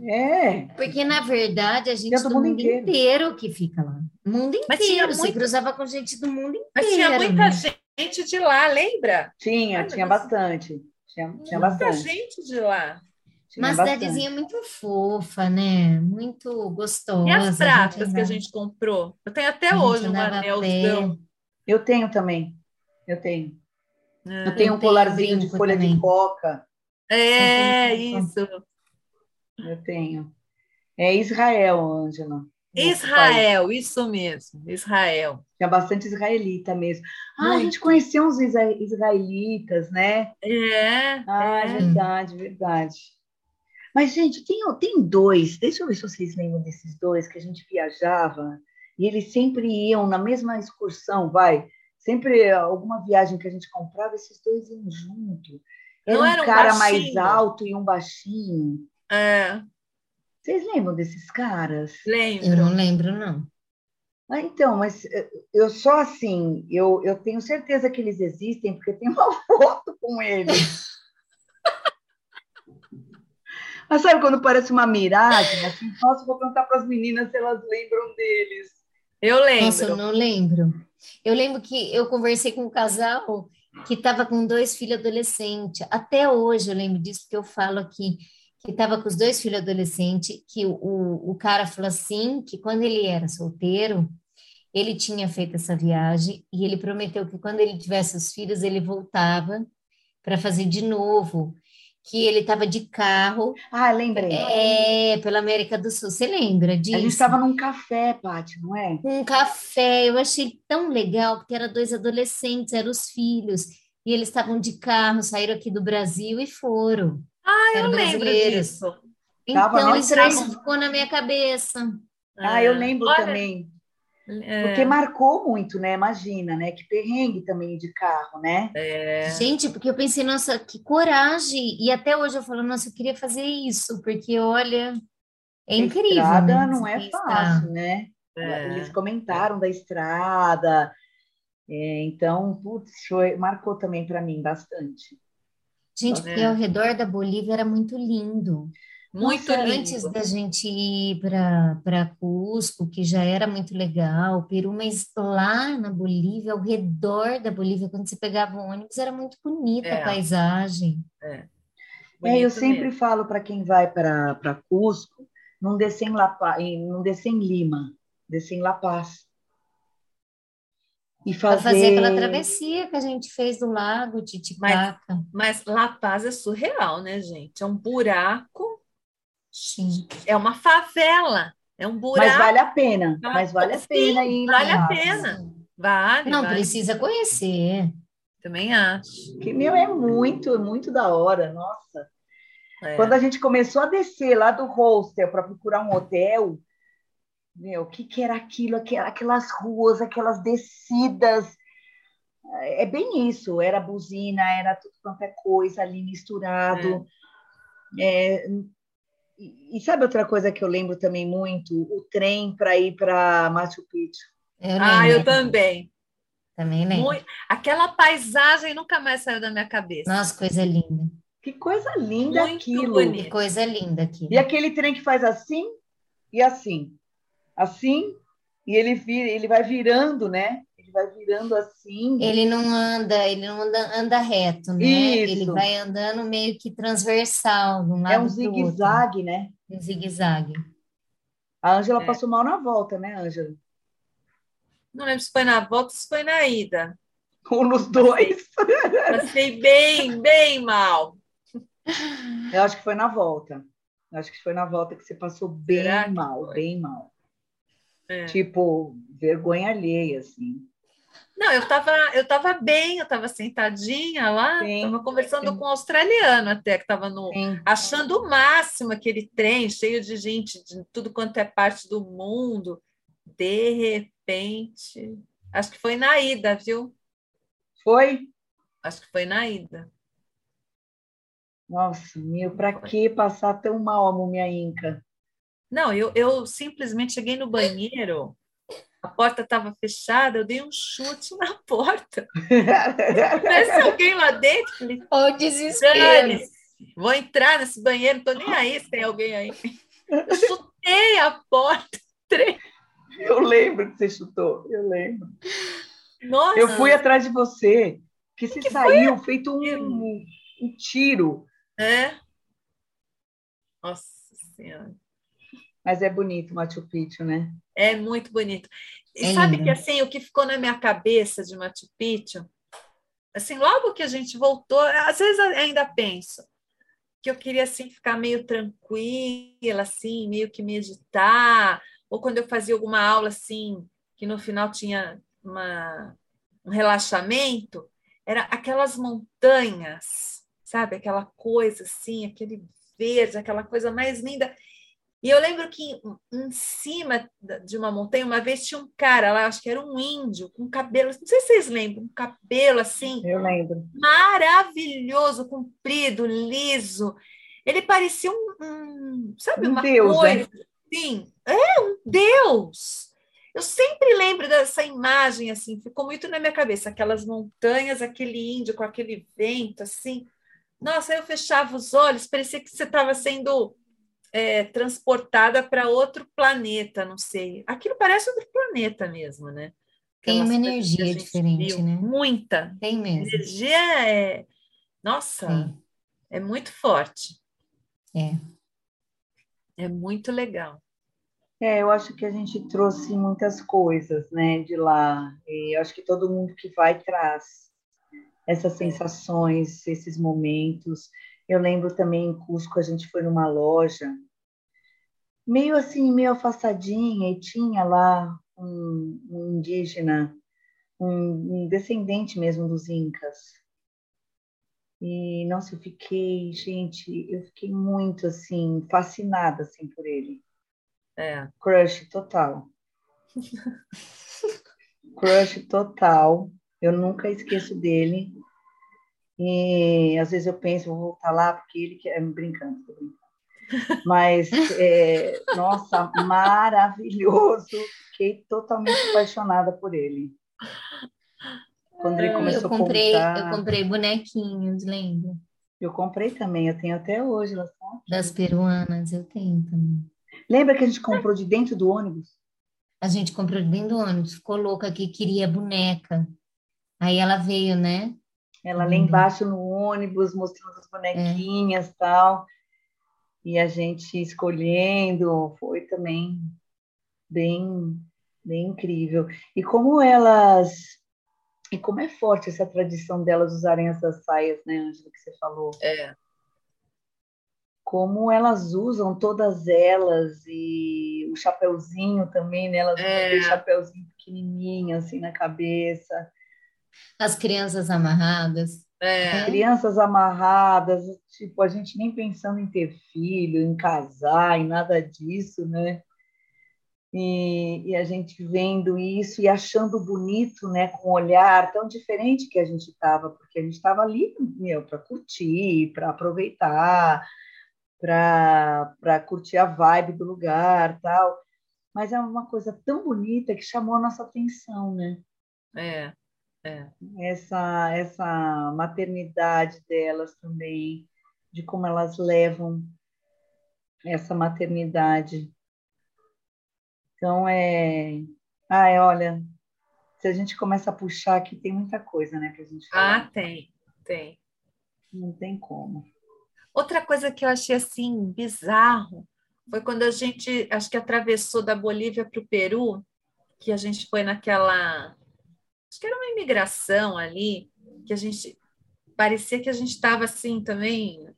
É, Porque, na verdade, a gente Tinha do do mundo mundo inteiro. inteiro que fica lá. O mundo inteiro. Você muito- cruzava com gente do mundo inteiro. Mas tinha muita né? gente de lá, lembra? tinha, tinha mas- bastante. Tinha, tinha Muita bastante. gente de lá. tinha Uma bastante. cidadezinha muito fofa, né? Muito gostosa. E as pratas que a gente comprou? Eu tenho até a hoje um anelzão. Eu tenho também. Eu tenho. É. Eu tenho um colarzinho de folha de também. coca. É, isso. Eu tenho. É Israel, Ângela. Israel, isso mesmo, Israel. Tinha bastante israelita mesmo. Ah, a Muito. gente conheceu uns isra- israelitas, né? É, Ah, é. verdade, verdade. Mas, gente, tem, tem dois, deixa eu ver se vocês lembram desses dois que a gente viajava e eles sempre iam na mesma excursão, vai. Sempre alguma viagem que a gente comprava, esses dois iam junto. Era Não um era um cara mais alto e um baixinho. É. Vocês lembram desses caras? Lembro. Eu não lembro, não. Ah, então, mas eh, eu só assim, eu, eu tenho certeza que eles existem, porque tem uma foto com eles. mas sabe quando parece uma miragem? Assim, nossa, vou perguntar para as meninas se elas lembram deles. Eu lembro. Nossa, eu não lembro. Eu lembro que eu conversei com um casal que estava com dois filhos adolescentes. Até hoje eu lembro disso, porque eu falo aqui que estava com os dois filhos adolescentes, que o, o cara falou assim, que quando ele era solteiro, ele tinha feito essa viagem e ele prometeu que quando ele tivesse os filhos, ele voltava para fazer de novo, que ele estava de carro. Ah, lembrei. É, pela América do Sul. Você lembra disso? A gente estava num café, Paty, não é? Um café. Eu achei tão legal, porque eram dois adolescentes, eram os filhos, e eles estavam de carro, saíram aqui do Brasil e foram. Ah, eu lembro disso. Então, isso isso ficou na minha cabeça. Ah, eu lembro Olha, também. é, Porque marcou muito, né? Imagina, né? Que perrengue também de carro, né? é, Gente, porque eu pensei, nossa, que coragem! E até hoje eu falo, nossa, eu queria fazer isso, porque olha, é A incrível, estrada né? não é fácil, né? é. Eles comentaram da estrada. É, então, putz, foi- marcou também para mim bastante. Gente, porque É. ao redor da Bolívia era muito lindo. Muito Nossa, lindo. Antes da gente ir para para Cusco, que já era muito legal, Peru, mas lá na Bolívia, ao redor da Bolívia, quando você pegava o ônibus, era muito bonita É. a paisagem. É, eu Bonito sempre mesmo. falo para quem vai para para Cusco, não descer em La Paz, não descer em Lima, descer em La Paz. E Para fazer, fazer aquela travessia que a gente fez do lago Titicaca. Mas La Paz é surreal, né, gente? É um buraco, Sim. é uma favela, é um buraco. Mas vale a pena, Ah, mas vale a sim, pena ir vale a pena. Vale, Não vale. precisa conhecer. Também acho. Que, meu, é muito, muito da hora, nossa. É. Quando a gente começou a descer lá do hostel para procurar um hotel, meu, o que, que era aquilo? Aqu- Aquelas ruas, aquelas descidas. É bem isso, era buzina, era tudo quanto é coisa ali misturado. É, e, e sabe outra coisa que eu lembro também muito? O trem para ir para Machu Picchu. Eu Ah, eu lembro. também. Também lembro. Muito- Aquela paisagem nunca mais saiu da minha cabeça. Nossa, coisa linda. Que coisa linda Muito aquilo! bonito. Que coisa linda aqui. E aquele trem que faz assim e assim, assim, e ele vira, ele vai virando, né? Ele vai virando assim. Ele não anda, ele não anda, anda reto, né? Isso. Ele vai andando meio que transversal, de um É lado um pro outro. zigue-zague, né? Um zigue-zague. A Ângela É. passou mal na volta, né, Ângela? Não lembro se foi na volta ou se foi na ida. Ou nos dois. Passei bem, bem mal. Eu acho que foi na volta. Eu acho que foi na volta que você passou bem Será mal, bem mal. É. Tipo, vergonha alheia, assim. Não, eu estava eu tava bem, eu estava sentadinha lá, estava conversando sim. com um australiano até, que estava no, Sim. achando o máximo aquele trem cheio de gente de tudo quanto é parte do mundo. De repente, acho que foi na ida, viu? Foi? Acho que foi na ida. Nossa, meu, pra que passar tão mal a múmia inca? Não, eu, eu simplesmente cheguei no banheiro, a porta estava fechada, eu dei um chute na porta. Parece alguém lá dentro. Falei, Olha o desespero. Vou entrar nesse banheiro, não tô nem aí se tem alguém aí. Eu chutei a porta. Eu lembro que você chutou, eu lembro. Nossa, Eu fui atrás de você, que você saiu feito um, um tiro. É? Nossa Senhora. Mas é bonito Machu Picchu, né? É muito bonito. E É sabe que assim, o que ficou na minha cabeça de Machu Picchu, assim, logo que a gente voltou, às vezes ainda penso que eu queria assim ficar meio tranquila, assim, meio que meditar, ou quando eu fazia alguma aula assim, que no final tinha uma, um relaxamento, era aquelas montanhas, sabe? Aquela coisa assim, aquele verde, aquela coisa mais linda. E eu lembro que em, em cima de uma montanha, uma vez tinha um cara lá, acho que era um índio, com cabelo, não sei se vocês lembram, um cabelo assim, Eu lembro. maravilhoso, comprido, liso. Ele parecia um, um sabe, Um uma deus, né? coisa. Sim, é um deus. Eu sempre lembro dessa imagem, assim, ficou muito na minha cabeça, aquelas montanhas, aquele índio com aquele vento, assim. Nossa, eu fechava os olhos, parecia que você estava sendo é, transportada para outro planeta, não sei. Aquilo parece outro planeta mesmo, né? Tem uma a energia diferente, viu. né? Muita. Tem A mesmo. energia é. Nossa, Tem. é muito forte. É. É muito legal. É, eu acho que a gente trouxe muitas coisas, né, de lá. E eu acho que todo mundo que vai traz essas sensações, esses momentos. Eu lembro também em Cusco a gente foi numa loja meio assim, meio afastadinha e tinha lá um, um indígena, um, um descendente mesmo dos incas. E nossa, eu fiquei, gente, eu fiquei muito assim fascinada assim por ele É. crush total. crush total. Eu nunca esqueço dele. E às vezes eu penso, vou voltar lá, porque ele quer. Brincando, tô brincando. Mas, é, nossa, maravilhoso. Fiquei totalmente apaixonada por ele. Quando ele começou Eu comprei, a contar. eu comprei bonequinhos, lembra? Eu comprei também, eu tenho até hoje. aqui. Das peruanas, eu tenho também. Lembra que a gente comprou de dentro do ônibus? A gente comprou dentro do ônibus, ficou louca que queria boneca. Aí ela veio, né? Ela lá Uhum. embaixo no ônibus, mostrando as bonequinhas e tal. E a gente escolhendo, foi também bem, bem incrível. E como elas. E como é forte essa tradição delas usarem essas saias, né, Ângela, que você falou? É. Como elas usam todas elas e o chapeuzinho também, né? Elas usam É. aquele chapeuzinho pequenininho, assim, na cabeça. As crianças amarradas. É. crianças amarradas, tipo, a gente nem pensando em ter filho, em casar, em nada disso, né? E, e a gente vendo isso e achando bonito, né, com um olhar tão diferente que a gente estava, porque a gente estava ali, meu, para curtir, para aproveitar, para curtir a vibe do lugar, tal. Mas é uma coisa tão bonita que chamou a nossa atenção, né? É. É. essa essa maternidade delas também, de como elas levam essa maternidade. Então é, ai, olha, se a gente começa a puxar aqui tem muita coisa, né, para a gente falar. Ah, tem, tem. Não tem como. Outra coisa que eu achei assim bizarro foi quando a gente, acho que atravessou da Bolívia para o Peru, que a gente foi naquela, acho que era uma imigração ali, que a gente parecia que a gente estava assim também,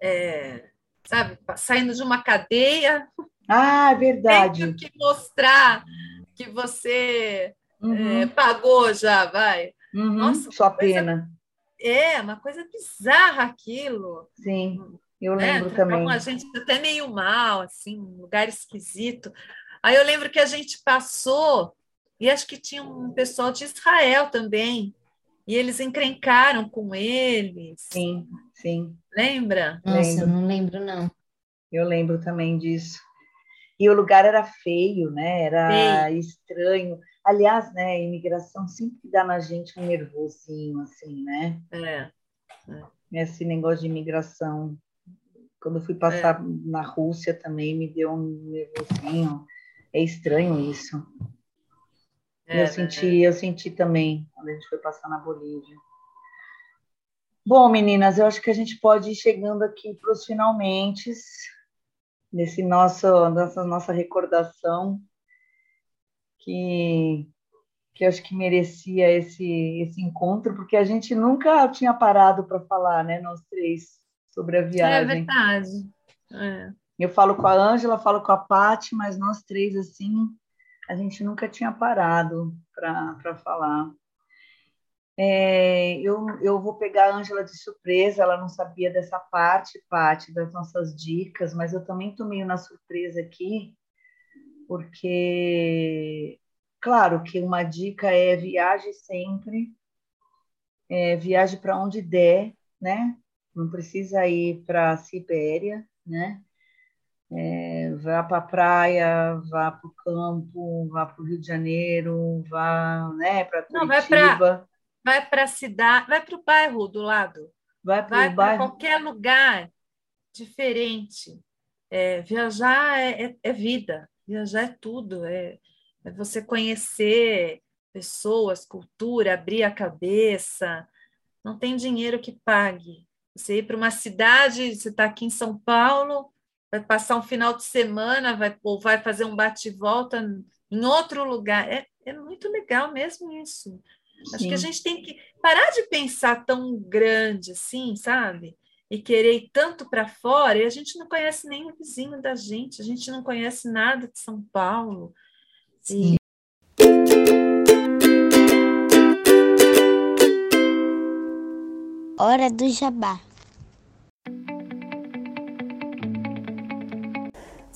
é, sabe, saindo de uma cadeia, Ah, é verdade. tendo que mostrar que você Uhum, é, pagou já, vai. uhum, nossa, sua coisa- pena. É, uma coisa bizarra aquilo. Sim, eu né? lembro Tratavam também. a gente até meio mal, assim, um lugar esquisito. Aí eu lembro que a gente passou, e acho que tinha um pessoal de Israel também, e eles encrencaram com eles. Sim, sim. Lembra? Nossa, Lembro. não lembro, não. Eu lembro também disso. E o lugar era feio, né? Era estranho. Aliás, né, a imigração sempre dá na gente um nervosinho, assim, né? É, Esse negócio de imigração. Quando eu fui passar na Rússia também me deu um nervosinho. É estranho isso. É, eu senti, eu senti também quando a gente foi passar na Bolívia. Bom, meninas, eu acho que a gente pode ir chegando aqui para os finalmente nesse nosso, nessa nossa recordação que que acho que merecia esse esse encontro, porque a gente nunca tinha parado para falar, né, nós três sobre a É viagem. verdade. É. Eu falo com a Ângela, falo com a Paty, mas nós três, assim, a gente nunca tinha parado para falar. É, eu, eu vou pegar a Ângela de surpresa, ela não sabia dessa parte, Paty, das nossas dicas, mas eu também estou meio na surpresa aqui, porque, claro que uma dica é viaje sempre, é, viaje para onde der, né? não precisa ir para a Sibéria, né? É, vá para a praia, vá para o campo, vá para o Rio de Janeiro, vá né, para Curitiba. Não, vai para vai a cidade, vai para o bairro do lado. Vai para qualquer lugar diferente. É, viajar é, é, é, vida, viajar é tudo, é, é você conhecer pessoas, cultura, abrir a cabeça. Não tem dinheiro que pague. Você ir para uma cidade, você está aqui em São Paulo, vai passar um final de semana, vai, ou vai fazer um bate-volta em outro lugar. É, é muito legal mesmo isso. Sim. Acho que a gente tem que parar de pensar tão grande assim, sabe? E querer ir tanto para fora, e a gente não conhece nem o vizinho da gente, a gente não conhece nada de São Paulo. Sim. E... Hora do Jabá.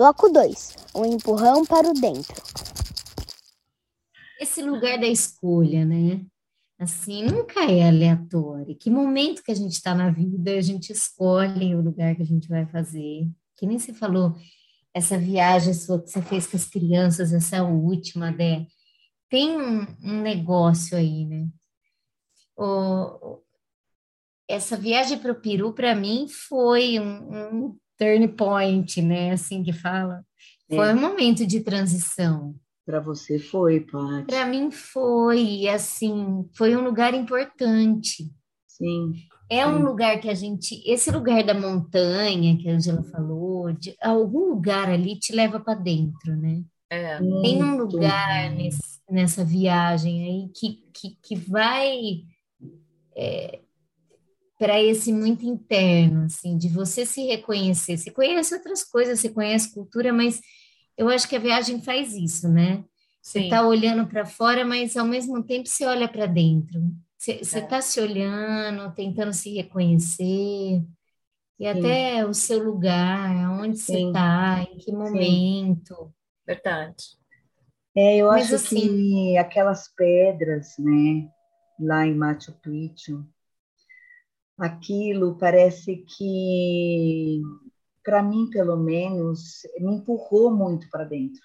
Bloco 2 Um empurrão para o dentro. Esse lugar da escolha, né? Assim, nunca é aleatório. Que momento que a gente está na vida, a gente escolhe o lugar que a gente vai fazer. Que nem se falou, essa viagem sua que você fez com as crianças, essa última, né? Tem um, um negócio aí, né? O, essa viagem para o Peru, para mim, foi um, um turn point, né? Assim que fala. Foi é. um momento de transição. Para você foi, Paty? Para mim foi, assim, foi um lugar importante. Sim. É um lugar que a gente, esse lugar da montanha que a Angela falou, de, algum lugar ali te leva para dentro, né? É. Tem um lugar nesse, nessa viagem aí que, que, que vai é, para esse muito interno, assim, de você se reconhecer. Você conhece outras coisas, você conhece cultura, mas eu acho que a viagem faz isso, né? Sim. Você está olhando para fora, mas ao mesmo tempo você olha para dentro. Você está é. se olhando, tentando se reconhecer, e Sim. até o seu lugar, onde Sim. você está, em que momento. Verdade. É, eu mas, acho assim, que aquelas pedras, né, lá em Machu Picchu, aquilo parece que, para mim, pelo menos, me empurrou muito para dentro.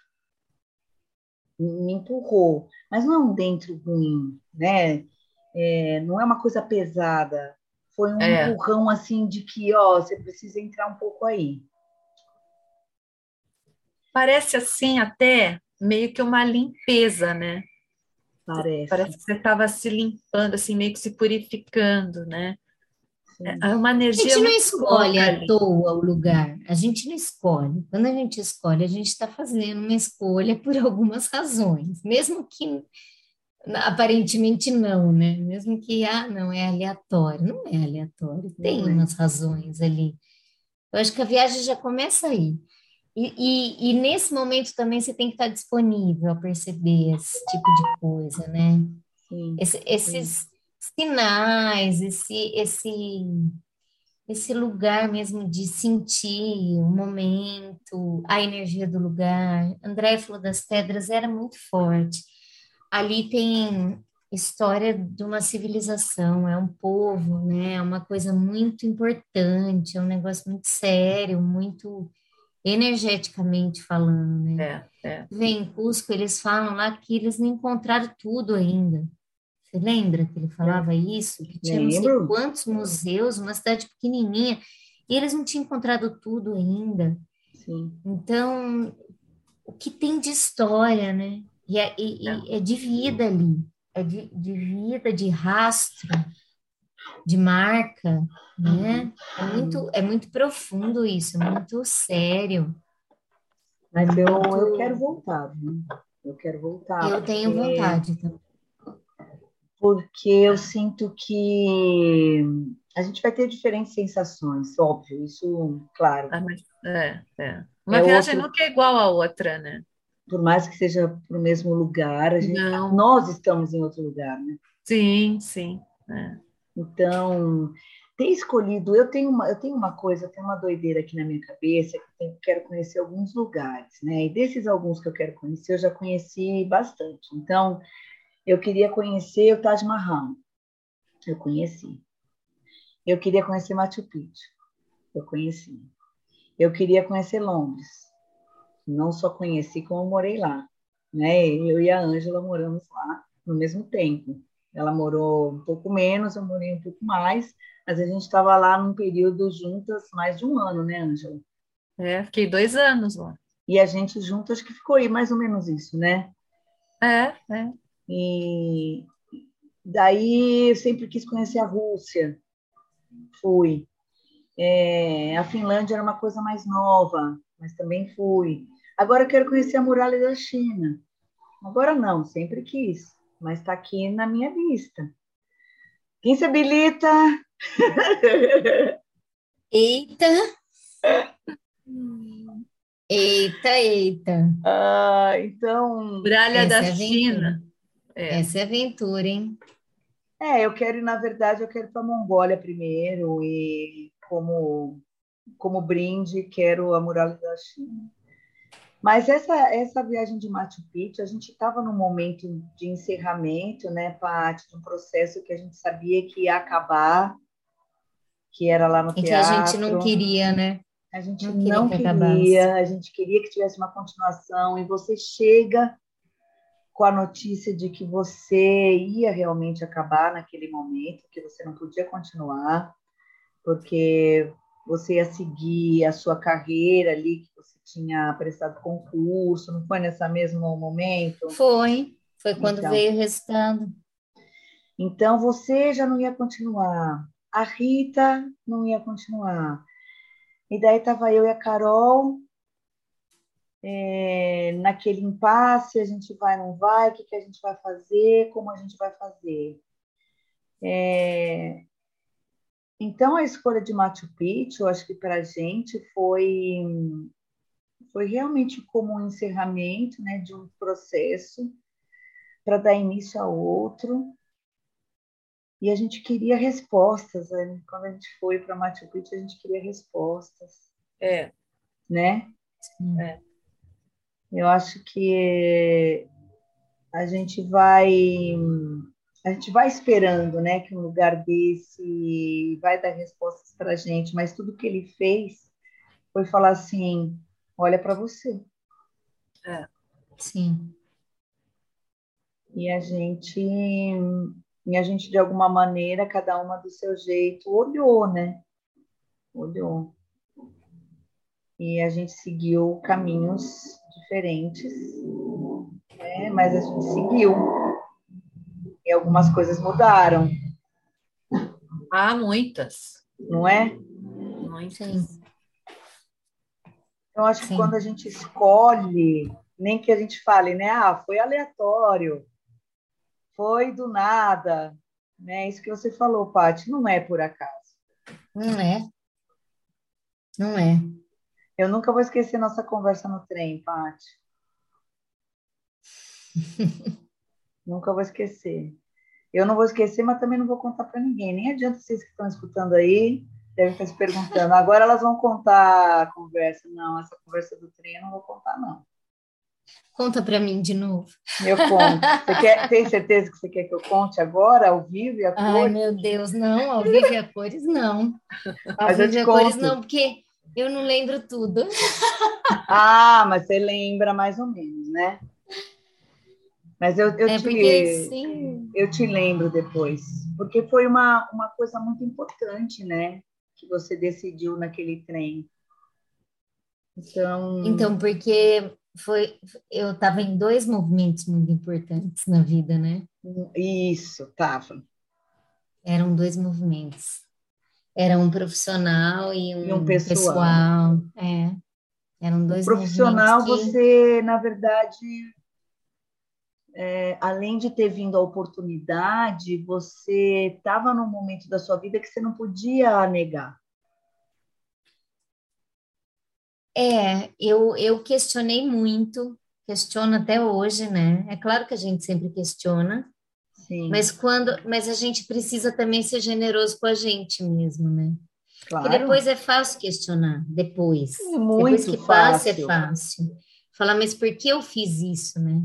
Me empurrou, mas não é um dentro ruim, né? É, não é uma coisa pesada. Foi um é. empurrão assim de que, ó, você precisa entrar um pouco aí. Parece assim até meio que uma limpeza, né? Parece. Parece que você estava se limpando, assim, meio que se purificando, né? É uma energia. A gente não escolhe à toa o lugar, a gente não escolhe. Quando a gente escolhe, a gente está fazendo uma escolha por algumas razões, mesmo que aparentemente não, né? Mesmo que, ah, não, é aleatório. Não é aleatório, tem não é. umas é. razões ali. Eu acho que a viagem já começa aí. E, e, e, nesse momento também você tem que estar disponível a perceber esse tipo de coisa, né? Sim, esse, esses, sim sinais, esse, esse, esse lugar mesmo de sentir o momento, a energia do lugar. André falou das pedras, era muito forte. Ali tem história de uma civilização, é um povo, né? É uma coisa muito importante, é um negócio muito sério, muito energeticamente falando, né? É, é. Vem Cusco, eles falam lá que eles não encontraram tudo ainda. Você lembra que ele falava isso? Que tinha não sei quantos museus, uma cidade pequenininha, e eles não tinham encontrado tudo ainda. Sim. Então, o que tem de história, né? E é, e, é. é de vida ali, é de, de, vida, de rastro, de marca, né? É muito, é muito profundo isso, é muito sério. Mas eu, eu quero voltar, viu? Eu quero voltar. Eu tenho vontade também porque eu sinto que a gente vai ter diferentes sensações, óbvio, isso, claro. Ah, mas, é, é. Uma é viagem outro... nunca é igual à outra, né? Por mais que seja para o mesmo lugar, gente, nós estamos em outro lugar, né? Sim, sim. É. Então, ter escolhido, eu tenho uma, eu tenho uma coisa, eu tenho uma doideira aqui na minha cabeça, que eu quero conhecer alguns lugares, né? E desses alguns que eu quero conhecer, eu já conheci bastante. Então, eu queria conhecer o Taj Mahal. Eu conheci. Eu queria conhecer Machu Picchu. Eu conheci. Eu queria conhecer Londres. Não só conheci, como morei lá. Né? Eu e a Ângela moramos lá no mesmo tempo. Ela morou um pouco menos, eu morei um pouco mais, mas a gente estava lá num período juntas mais de um ano, né, Ângela? É, fiquei dois anos lá. E a gente junto, acho que ficou aí mais ou menos isso, né? É, é. E daí eu sempre quis conhecer a Rússia. Fui. É, a Finlândia era uma coisa mais nova, mas também fui. Agora eu quero conhecer a muralha da China. Agora não, sempre quis, mas está aqui na minha lista. Quem se habilita? Eita! Eita, eita. Ah, então. Muralha Essa da é China. É. Essa é aventura, hein? É, eu quero, na verdade, eu quero para a Mongólia primeiro e como como brinde quero a muralha da China. Mas essa essa viagem de Machu Picchu, a gente estava num momento de encerramento, né, parte de um processo que a gente sabia que ia acabar, que era lá no e teatro. que a gente não queria, né? A gente não queria, não queria a gente queria que tivesse uma continuação, e você chega com a notícia de que você ia realmente acabar naquele momento, que você não podia continuar, porque você ia seguir a sua carreira ali, que você tinha prestado concurso, não foi nesse mesmo momento? Foi, foi quando então, veio o resultado. Então você já não ia continuar, a Rita não ia continuar. E daí estava eu e a Carol é, naquele impasse, a gente vai, não vai, o que, que a gente vai fazer, como a gente vai fazer. É, então, a escolha de Machu Picchu, acho que para a gente foi, foi realmente como um encerramento né, de um processo para dar início a outro. E a gente queria respostas. Né? Quando a gente foi para Machu Picchu, a gente queria respostas. É. Né? É. Eu acho que a gente vai a gente vai esperando, né, que um lugar desse vai dar respostas para a gente, mas tudo que ele fez foi falar assim, olha para você. É. Sim. E a gente, e a gente de alguma maneira, cada uma do seu jeito, olhou, né? Olhou. E a gente seguiu caminhos diferentes, né? mas a gente seguiu. E algumas coisas mudaram. Ah, muitas. Não é? Muitas. Eu acho Sim. que quando a gente escolhe, nem que a gente fale, né? Ah, foi aleatório, foi do nada, né? Isso que você falou, Paty, não é por acaso. Não é. Não é. Eu nunca vou esquecer nossa conversa no trem, Paty. nunca vou esquecer. Eu não vou esquecer, mas também não vou contar para ninguém. Nem adianta vocês que estão escutando aí, devem estar se perguntando. Agora elas vão contar a conversa. Não, essa conversa do trem eu não vou contar, não. Conta para mim de novo. Eu conto. Você quer, tem certeza que você quer que eu conte agora, ao vivo e a cores? Ai, meu Deus, não, ao vivo e a cores não. Ao mas vivo e a cores não, porque eu não lembro tudo. ah, mas você lembra mais ou menos, né? Mas eu, eu, é te, eu te lembro depois, porque foi uma, uma coisa muito importante, né? Que você decidiu naquele trem. Então, então porque foi eu estava em dois movimentos muito importantes na vida, né? Isso, tava. Eram dois movimentos. Era um profissional e um, e um pessoal. pessoal. É. Eram dois o profissional, que... você, na verdade, é, além de ter vindo a oportunidade, você estava num momento da sua vida que você não podia negar. É, eu, eu questionei muito, questiono até hoje, né? É claro que a gente sempre questiona, Sim. mas quando, mas a gente precisa também ser generoso com a gente mesmo, né? Claro. Porque depois é fácil questionar, depois. É muito depois que fácil. passa é fácil. Falar, mas por que eu fiz isso, né?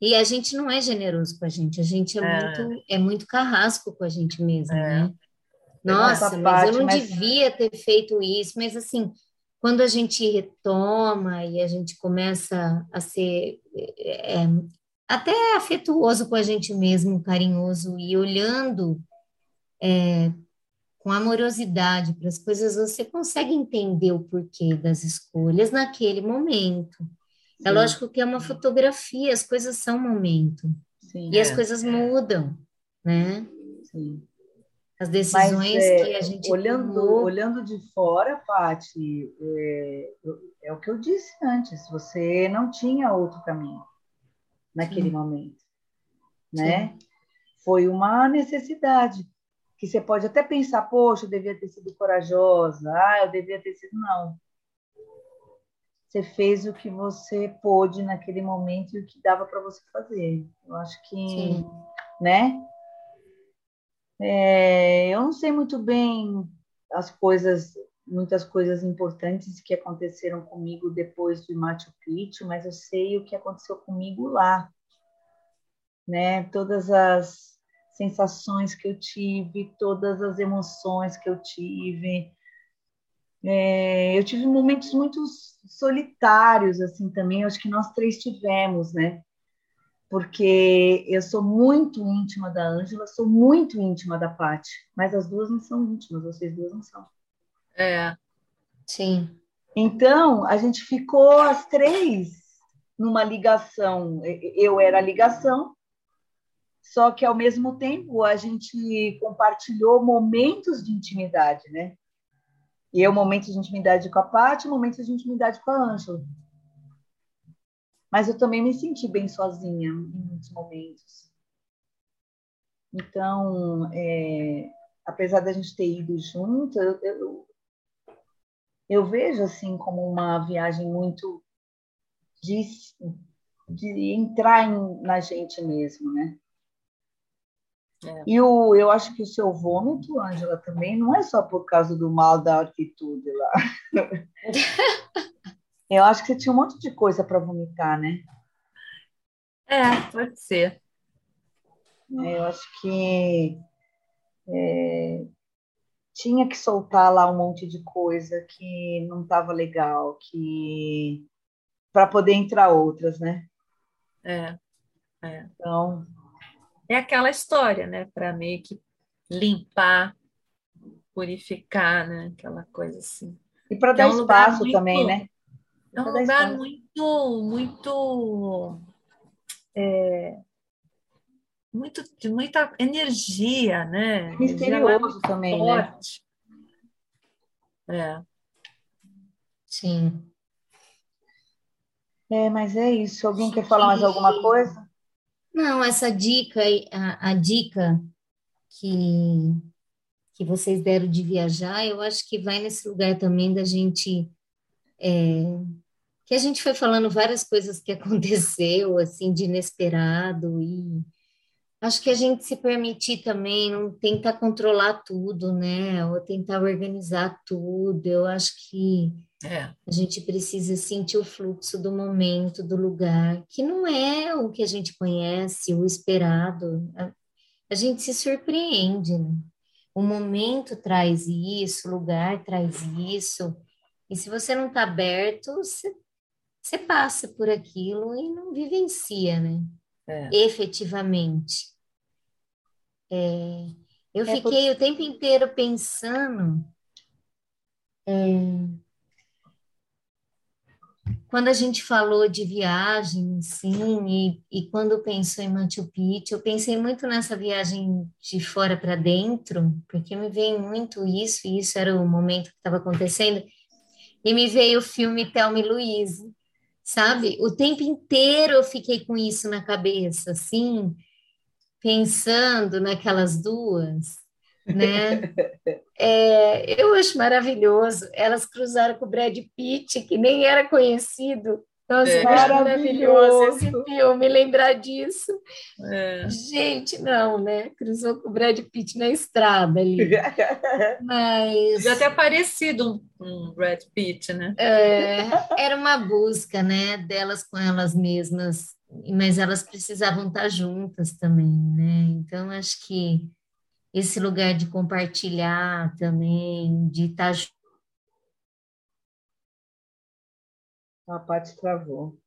E a gente não é generoso com a gente, a gente é, é. muito é muito carrasco com a gente mesmo, é. né? Nossa, mas parte, eu não mas... devia ter feito isso, mas assim, quando a gente retoma e a gente começa a ser é, é, até afetuoso com a gente mesmo, carinhoso e olhando é, com amorosidade para as coisas, você consegue entender o porquê das escolhas naquele momento. É Sim. É lógico que é uma fotografia, as coisas são momento. Sim, e é. as coisas mudam, né? Sim. As decisões Mas, é, que a gente olhando tomou... olhando de fora, Pati, é, é, o que eu disse antes. Você não tinha outro caminho naquele Sim. momento, né? Sim. Foi uma necessidade que você pode até pensar, poxa, eu devia ter sido corajosa, ah, eu devia ter sido não você fez o que você pôde naquele momento e o que dava para você fazer. Eu acho que, Sim. né? É, eu não sei muito bem as coisas, muitas coisas importantes que aconteceram comigo depois de Machu Picchu, mas eu sei o que aconteceu comigo lá, né? Todas as sensações que eu tive, todas as emoções que eu tive, é, eu tive momentos muito solitários, assim, também, acho que nós três tivemos, né? Porque eu sou muito íntima da Ângela, sou muito íntima da Paty, mas as duas não são íntimas, vocês duas não são. É, sim. Então, a gente ficou as três numa ligação. Eu era a ligação, só que ao mesmo tempo a gente compartilhou momentos de intimidade, né? E eu, momento de intimidade com a Paty, momento de intimidade com a Ângela. Mas eu também me senti bem sozinha em muitos momentos. Então, é, apesar da gente ter ido junto, eu, eu, eu, vejo assim como uma viagem muito de, de entrar em, na gente mesmo, né? É. E o, eu acho que o seu vômito, Ângela, também não é só por causa do mal da altitude lá. eu acho que você tinha um monte de coisa para vomitar, né? É, pode ser. É, eu acho que é, tinha que soltar lá um monte de coisa que não estava legal, que para poder entrar outras, né? É, é. Então, é aquela história, né? Para meio que limpar, purificar, né? Aquela coisa assim. E para dar é um espaço muito, também, né? É um lugar espaço. muito, muito, é, muito, de muita energia, né? Misterioso também, né? forte. né? É. Sim. É, mas é isso. Alguém quer falar mais alguma coisa? Não, essa dica, a, a dica que, que vocês deram de viajar, eu acho que vai nesse lugar também da gente. É, que a gente foi falando várias coisas que aconteceu, assim, de inesperado, e acho que a gente se permitir também, não tentar controlar tudo, né, ou tentar organizar tudo, eu acho que é. A gente precisa sentir o fluxo do momento, do lugar, que não é o que a gente conhece, o esperado. A, a gente se surpreende, né? O momento traz isso, o lugar traz isso. E se você não está aberto, você, você passa por aquilo e não vivencia, né? É. Efetivamente. É, eu é fiquei o tempo inteiro pensando. É, quando a gente falou de viagem, sim, e, e quando pensou em Machu Picchu, eu pensei muito nessa viagem de fora para dentro, porque me veio muito isso, e isso era o momento que estava acontecendo, e me veio o filme Thelma e Louise, sabe? O tempo inteiro eu fiquei com isso na cabeça, assim, pensando naquelas duas, né? É, eu acho maravilhoso. Elas cruzaram com o Brad Pitt, que nem era conhecido. Nossa, é. maravilhoso esse filme, lembrar disso. É. Gente, não, né? Cruzou com o Brad Pitt na estrada ali. Mas. Já até parecido um, um Brad Pitt, né? É, era uma busca, né, delas com elas mesmas, mas elas precisavam estar juntas também, né? Então, acho que esse lugar de compartilhar também, de estar A parte travou.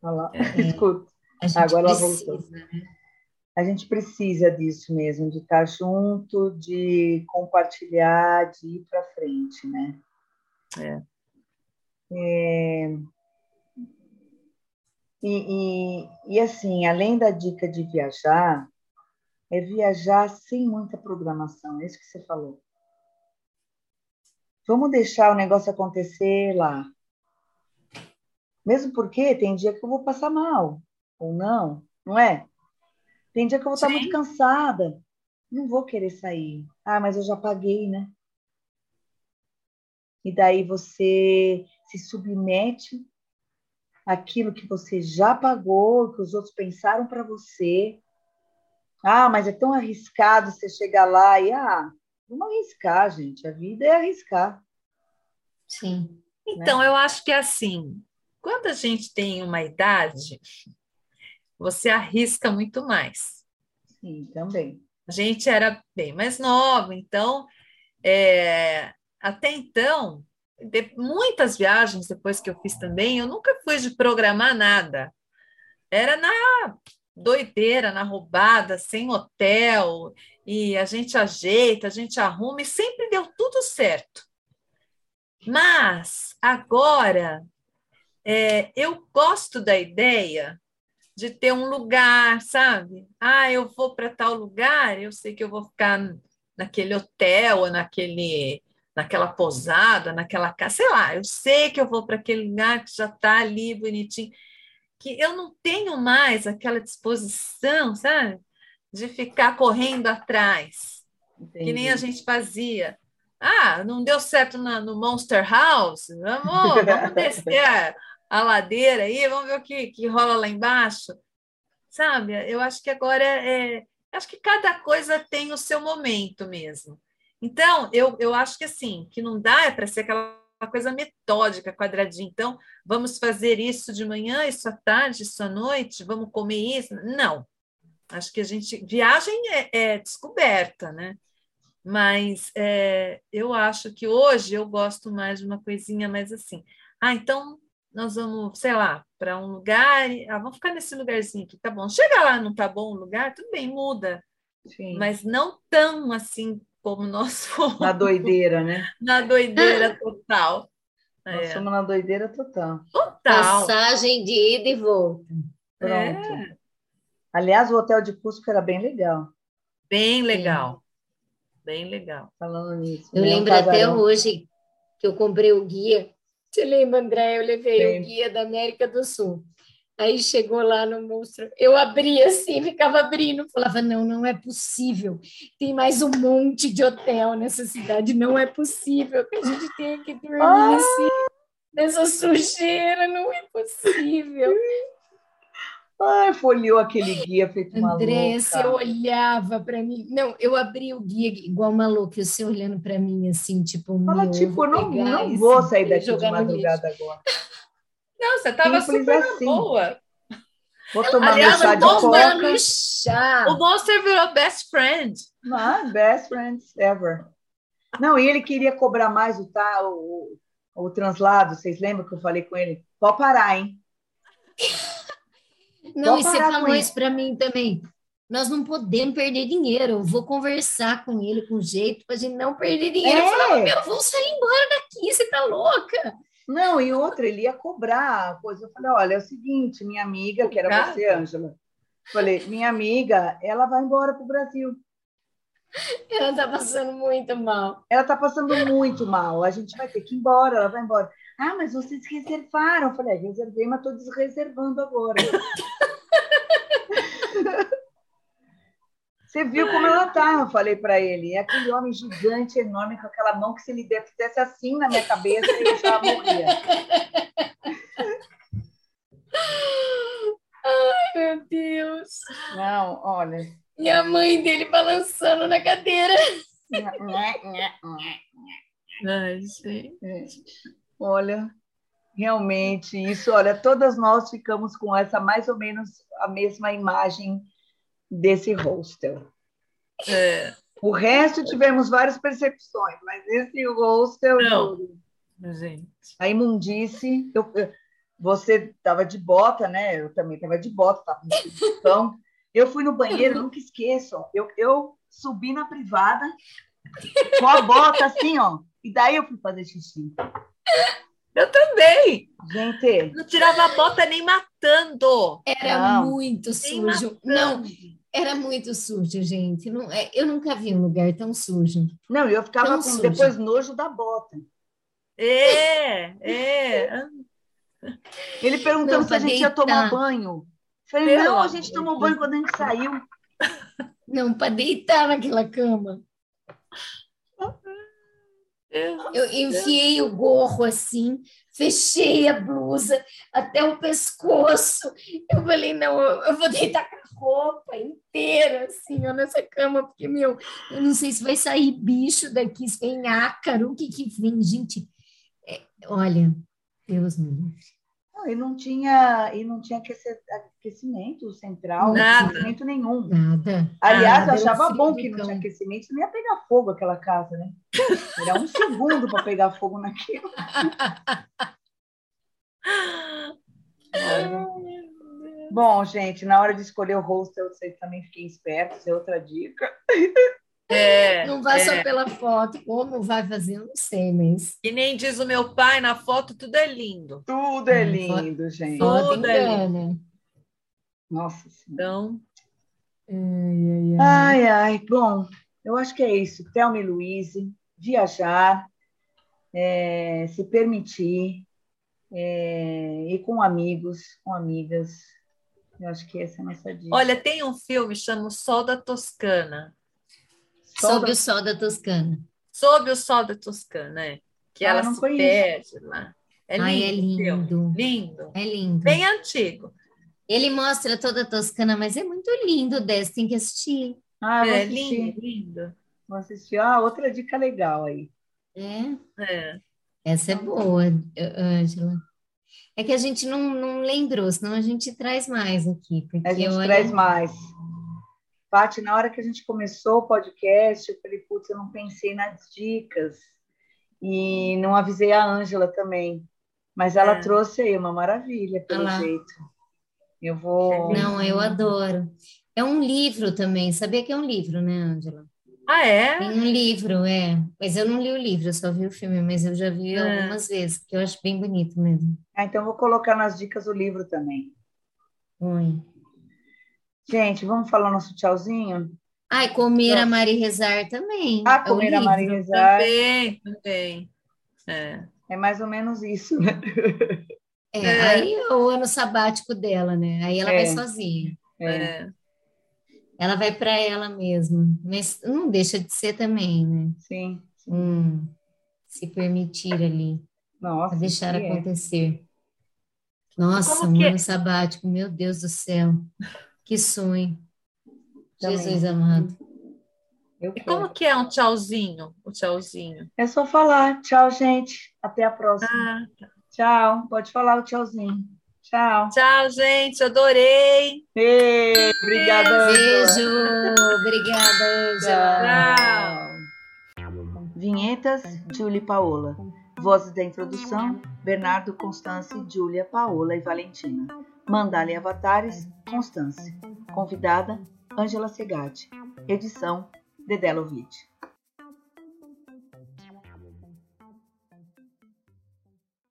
Olha lá, é, escuta. Agora ela voltou. Né? A gente precisa disso mesmo, de estar junto, de compartilhar, de ir para frente, né? É. é... E, e, e assim, além da dica de viajar, é viajar sem muita programação, é isso que você falou. Vamos deixar o negócio acontecer lá. Mesmo porque tem dia que eu vou passar mal, ou não, não é? Tem dia que eu vou Sim. estar muito cansada, não vou querer sair. Ah, mas eu já paguei, né? E daí você se submete àquilo que você já pagou, que os outros pensaram para você. Ah, mas é tão arriscado você chegar lá e ah, Vamos arriscar, gente. A vida é arriscar. Sim. Então, né? eu acho que é assim. Quando a gente tem uma idade, você arrisca muito mais. Sim, também. A gente era bem mais nova, então, é, até então, de, muitas viagens depois que eu fiz também, eu nunca fui de programar nada. Era na doideira, na roubada, sem hotel, e a gente ajeita, a gente arruma, e sempre deu tudo certo. Mas agora é, eu gosto da ideia de ter um lugar, sabe? Ah, eu vou para tal lugar, eu sei que eu vou ficar naquele hotel, ou naquele, naquela posada, naquela casa, sei lá, eu sei que eu vou para aquele lugar que já está ali bonitinho que eu não tenho mais aquela disposição, sabe? De ficar correndo atrás, Entendi. que nem a gente fazia. Ah, não deu certo na, no Monster House? Vamos, vamos descer a, a, ladeira aí, vamos ver o que, que rola lá embaixo. Sabe? Eu acho que agora é, é acho que cada coisa tem o seu momento mesmo. Então, eu, eu acho que assim, que não dá é para ser aquela coisa metódica, quadradinha. Então, vamos fazer isso de manhã, isso à tarde, isso à noite, vamos comer isso. Não. Acho que a gente. Viagem é, é descoberta, né? Mas é, eu acho que hoje eu gosto mais de uma coisinha mais assim. Ah, então nós vamos, sei lá, para um lugar. Ah, vamos ficar nesse lugarzinho aqui, tá bom. Chega lá, não tá bom o lugar, tudo bem, muda. Sim. Mas não tão assim como nós fomos. Na doideira, né? Na doideira total. Nós é. fomos na doideira total. Total. Passagem de ida e volta. Pronto. É. Aliás, o hotel de Cusco era bem legal. Bem legal. Sim. Bem legal. Falando nisso. Eu né? lembro até hoje que eu comprei o guia. Você lembra, André? Eu levei Sim. o guia da América do Sul. Aí chegou lá no monstro, eu abria assim, ficava abrindo, falava: não, não é possível. Tem mais um monte de hotel nessa cidade, não é possível que a gente tenha que dormir ah! assim, nessa sujeira, não é possível. Ai, folheou aquele guia feito uma André, você olhava para mim. Não, eu abri o guia igual uma louca, você olhando para mim assim, tipo, Fala, tipo, não, não vou sair daqui de madrugada agora. Não, você estava super assim. boa. Vou tomar Aliás, meu chá de coca. Chá. O Monster virou best friend. Ah, best friends ever. Não, e ele queria cobrar mais o, tá, o, o translado. Vocês lembram que eu falei com ele? Pode parar, hein? Não, Pode e você falou isso para mim também. Nós não podemos perder dinheiro. Eu vou conversar com ele com jeito para a gente não perder dinheiro. É. Eu falava, meu, vou sair embora daqui, você tá louca? Não, e outra, ele ia cobrar a coisa. Eu falei, olha, é o seguinte, minha amiga, que era você, Ângela. Falei, minha amiga, ela vai embora para o Brasil. Ela está passando muito mal. Ela está passando muito mal. A gente vai ter que ir embora, ela vai embora. Ah, mas vocês reservaram. Eu falei, é, reservei, mas estou desreservando agora. Você viu como ela tá? Eu falei para ele. É aquele homem gigante, enorme, com aquela mão que se ele fizesse assim na minha cabeça, eu já morria. Ai, meu Deus. Não, olha. E a mãe dele balançando na cadeira. Ai, gente. É. Olha, realmente, isso, olha, todas nós ficamos com essa mais ou menos a mesma imagem desse hostel. É. O resto tivemos várias percepções, mas esse hostel, Não. juro, Gente. a imundice, eu, eu- você estava de bota, né? Eu também estava de bota, estava no então Eu fui no banheiro, nunca esqueçam, eu, eu subi na privada com a bota assim, ó, e daí eu fui fazer xixi. Eu também. Gente, Não tirava a bota nem matando. Era Não. muito sujo. matando. Não, era muito sujo, gente. Não, é, eu nunca vi um lugar tão sujo. não, eu ficava Tão com sujo. depois nojo da bota. É, é. Ele perguntando Não, se a gente ia tomar deitar. banho. Falei, não, a gente tomou banho quando a gente saiu. Não, para deitar naquela cama. Eu enfiei o gorro assim, fechei a blusa até o pescoço. Eu falei, não, eu vou deitar com a roupa inteira, assim, ó, nessa cama, porque, meu, eu não sei se vai sair bicho daqui, se vem ácaro, o que que vem, gente. É, olha, Deus me livre. Não, e não tinha, e não tinha aquecimento central, Nada. aquecimento nenhum. Nada. Aliás, nada, eu achava era um bom que não tinha aquecimento, não ia pegar fogo aquela casa, né? Era um segundo para pegar fogo naquilo. Bom, gente, na hora de escolher o hostel, vocês também fiquem espertos, é outra dica. É, Não vai é. só pela foto, como vai fazer, eu não sei, mas Que nem diz o meu pai, na foto tudo é lindo. Tudo é Hum, lindo, gente. foto Tudo é engana. Nossa Senhora. Então, Ai, ai, ai. Ai, ai, bom, eu acho que é isso. Thelma e Luiz, viajar, é, se permitir, é, ir com amigos, com amigas. Eu acho que essa é a nossa dica. olha, tem um filme chama O Sol da Toscana. Sol Sob da- o sol da Toscana. Sob o Sol da Toscana, é. Que Ah, ela não se perde lá. É lindo. Ai, é lindo. Lindo. É lindo. Bem antigo. Ele mostra toda a Toscana, mas é muito lindo, Dez, tem que assistir. Ah, vou é assistir. lindo, lindo. Vou assistir. Ah, outra dica legal aí. É, É. essa é boa, Ângela. É que a gente não, não lembrou, senão a gente traz mais aqui. Porque A gente olha, traz mais. Paty, na hora que a gente começou o podcast, eu falei, putz, eu não pensei nas dicas. E não avisei a Ângela também. Mas ela É. trouxe aí uma maravilha, pelo Ah lá. jeito. Eu vou. Não, eu adoro. É um livro também, sabia que é um livro, né, Ângela? Ah, é? Tem um livro, é. Mas eu não li o livro, eu só vi o filme, mas eu já vi É. algumas vezes, porque eu acho bem bonito mesmo. Ah, então vou colocar nas dicas o livro também. Oi. Gente, vamos falar nosso tchauzinho? Ai, comer, Nossa. amar e rezar também. Ah, é comer, amar e livro. rezar. Também, também. É. É mais ou menos isso, né? É, É. aí é o ano sabático dela, né? Aí ela vai É. sozinha. É. É. Ela vai para ela mesma. Mas não deixa de ser também, né? Sim. Um se permitir ali, Nossa. a deixar é. acontecer. Nossa, um ano sabático, meu Deus do céu. Que sonho. Também. Jesus amado. Eu E quero. como que é um tchauzinho? O tchauzinho. É só falar. Tchau, gente. Até a próxima. Ah, Tchau. Pode falar o tchauzinho. Tchau. tchau, gente. Adorei. Ei, obrigada. Beijo. Obrigada. Tchau. Vinhetas, Julie e Paola. Vozes da introdução, Bernardo, Constance, Júlia, Paola e Valentina. Mandala e Avatares, Constance. Convidada, Ângela Segatti. Edição, Dedelovitch.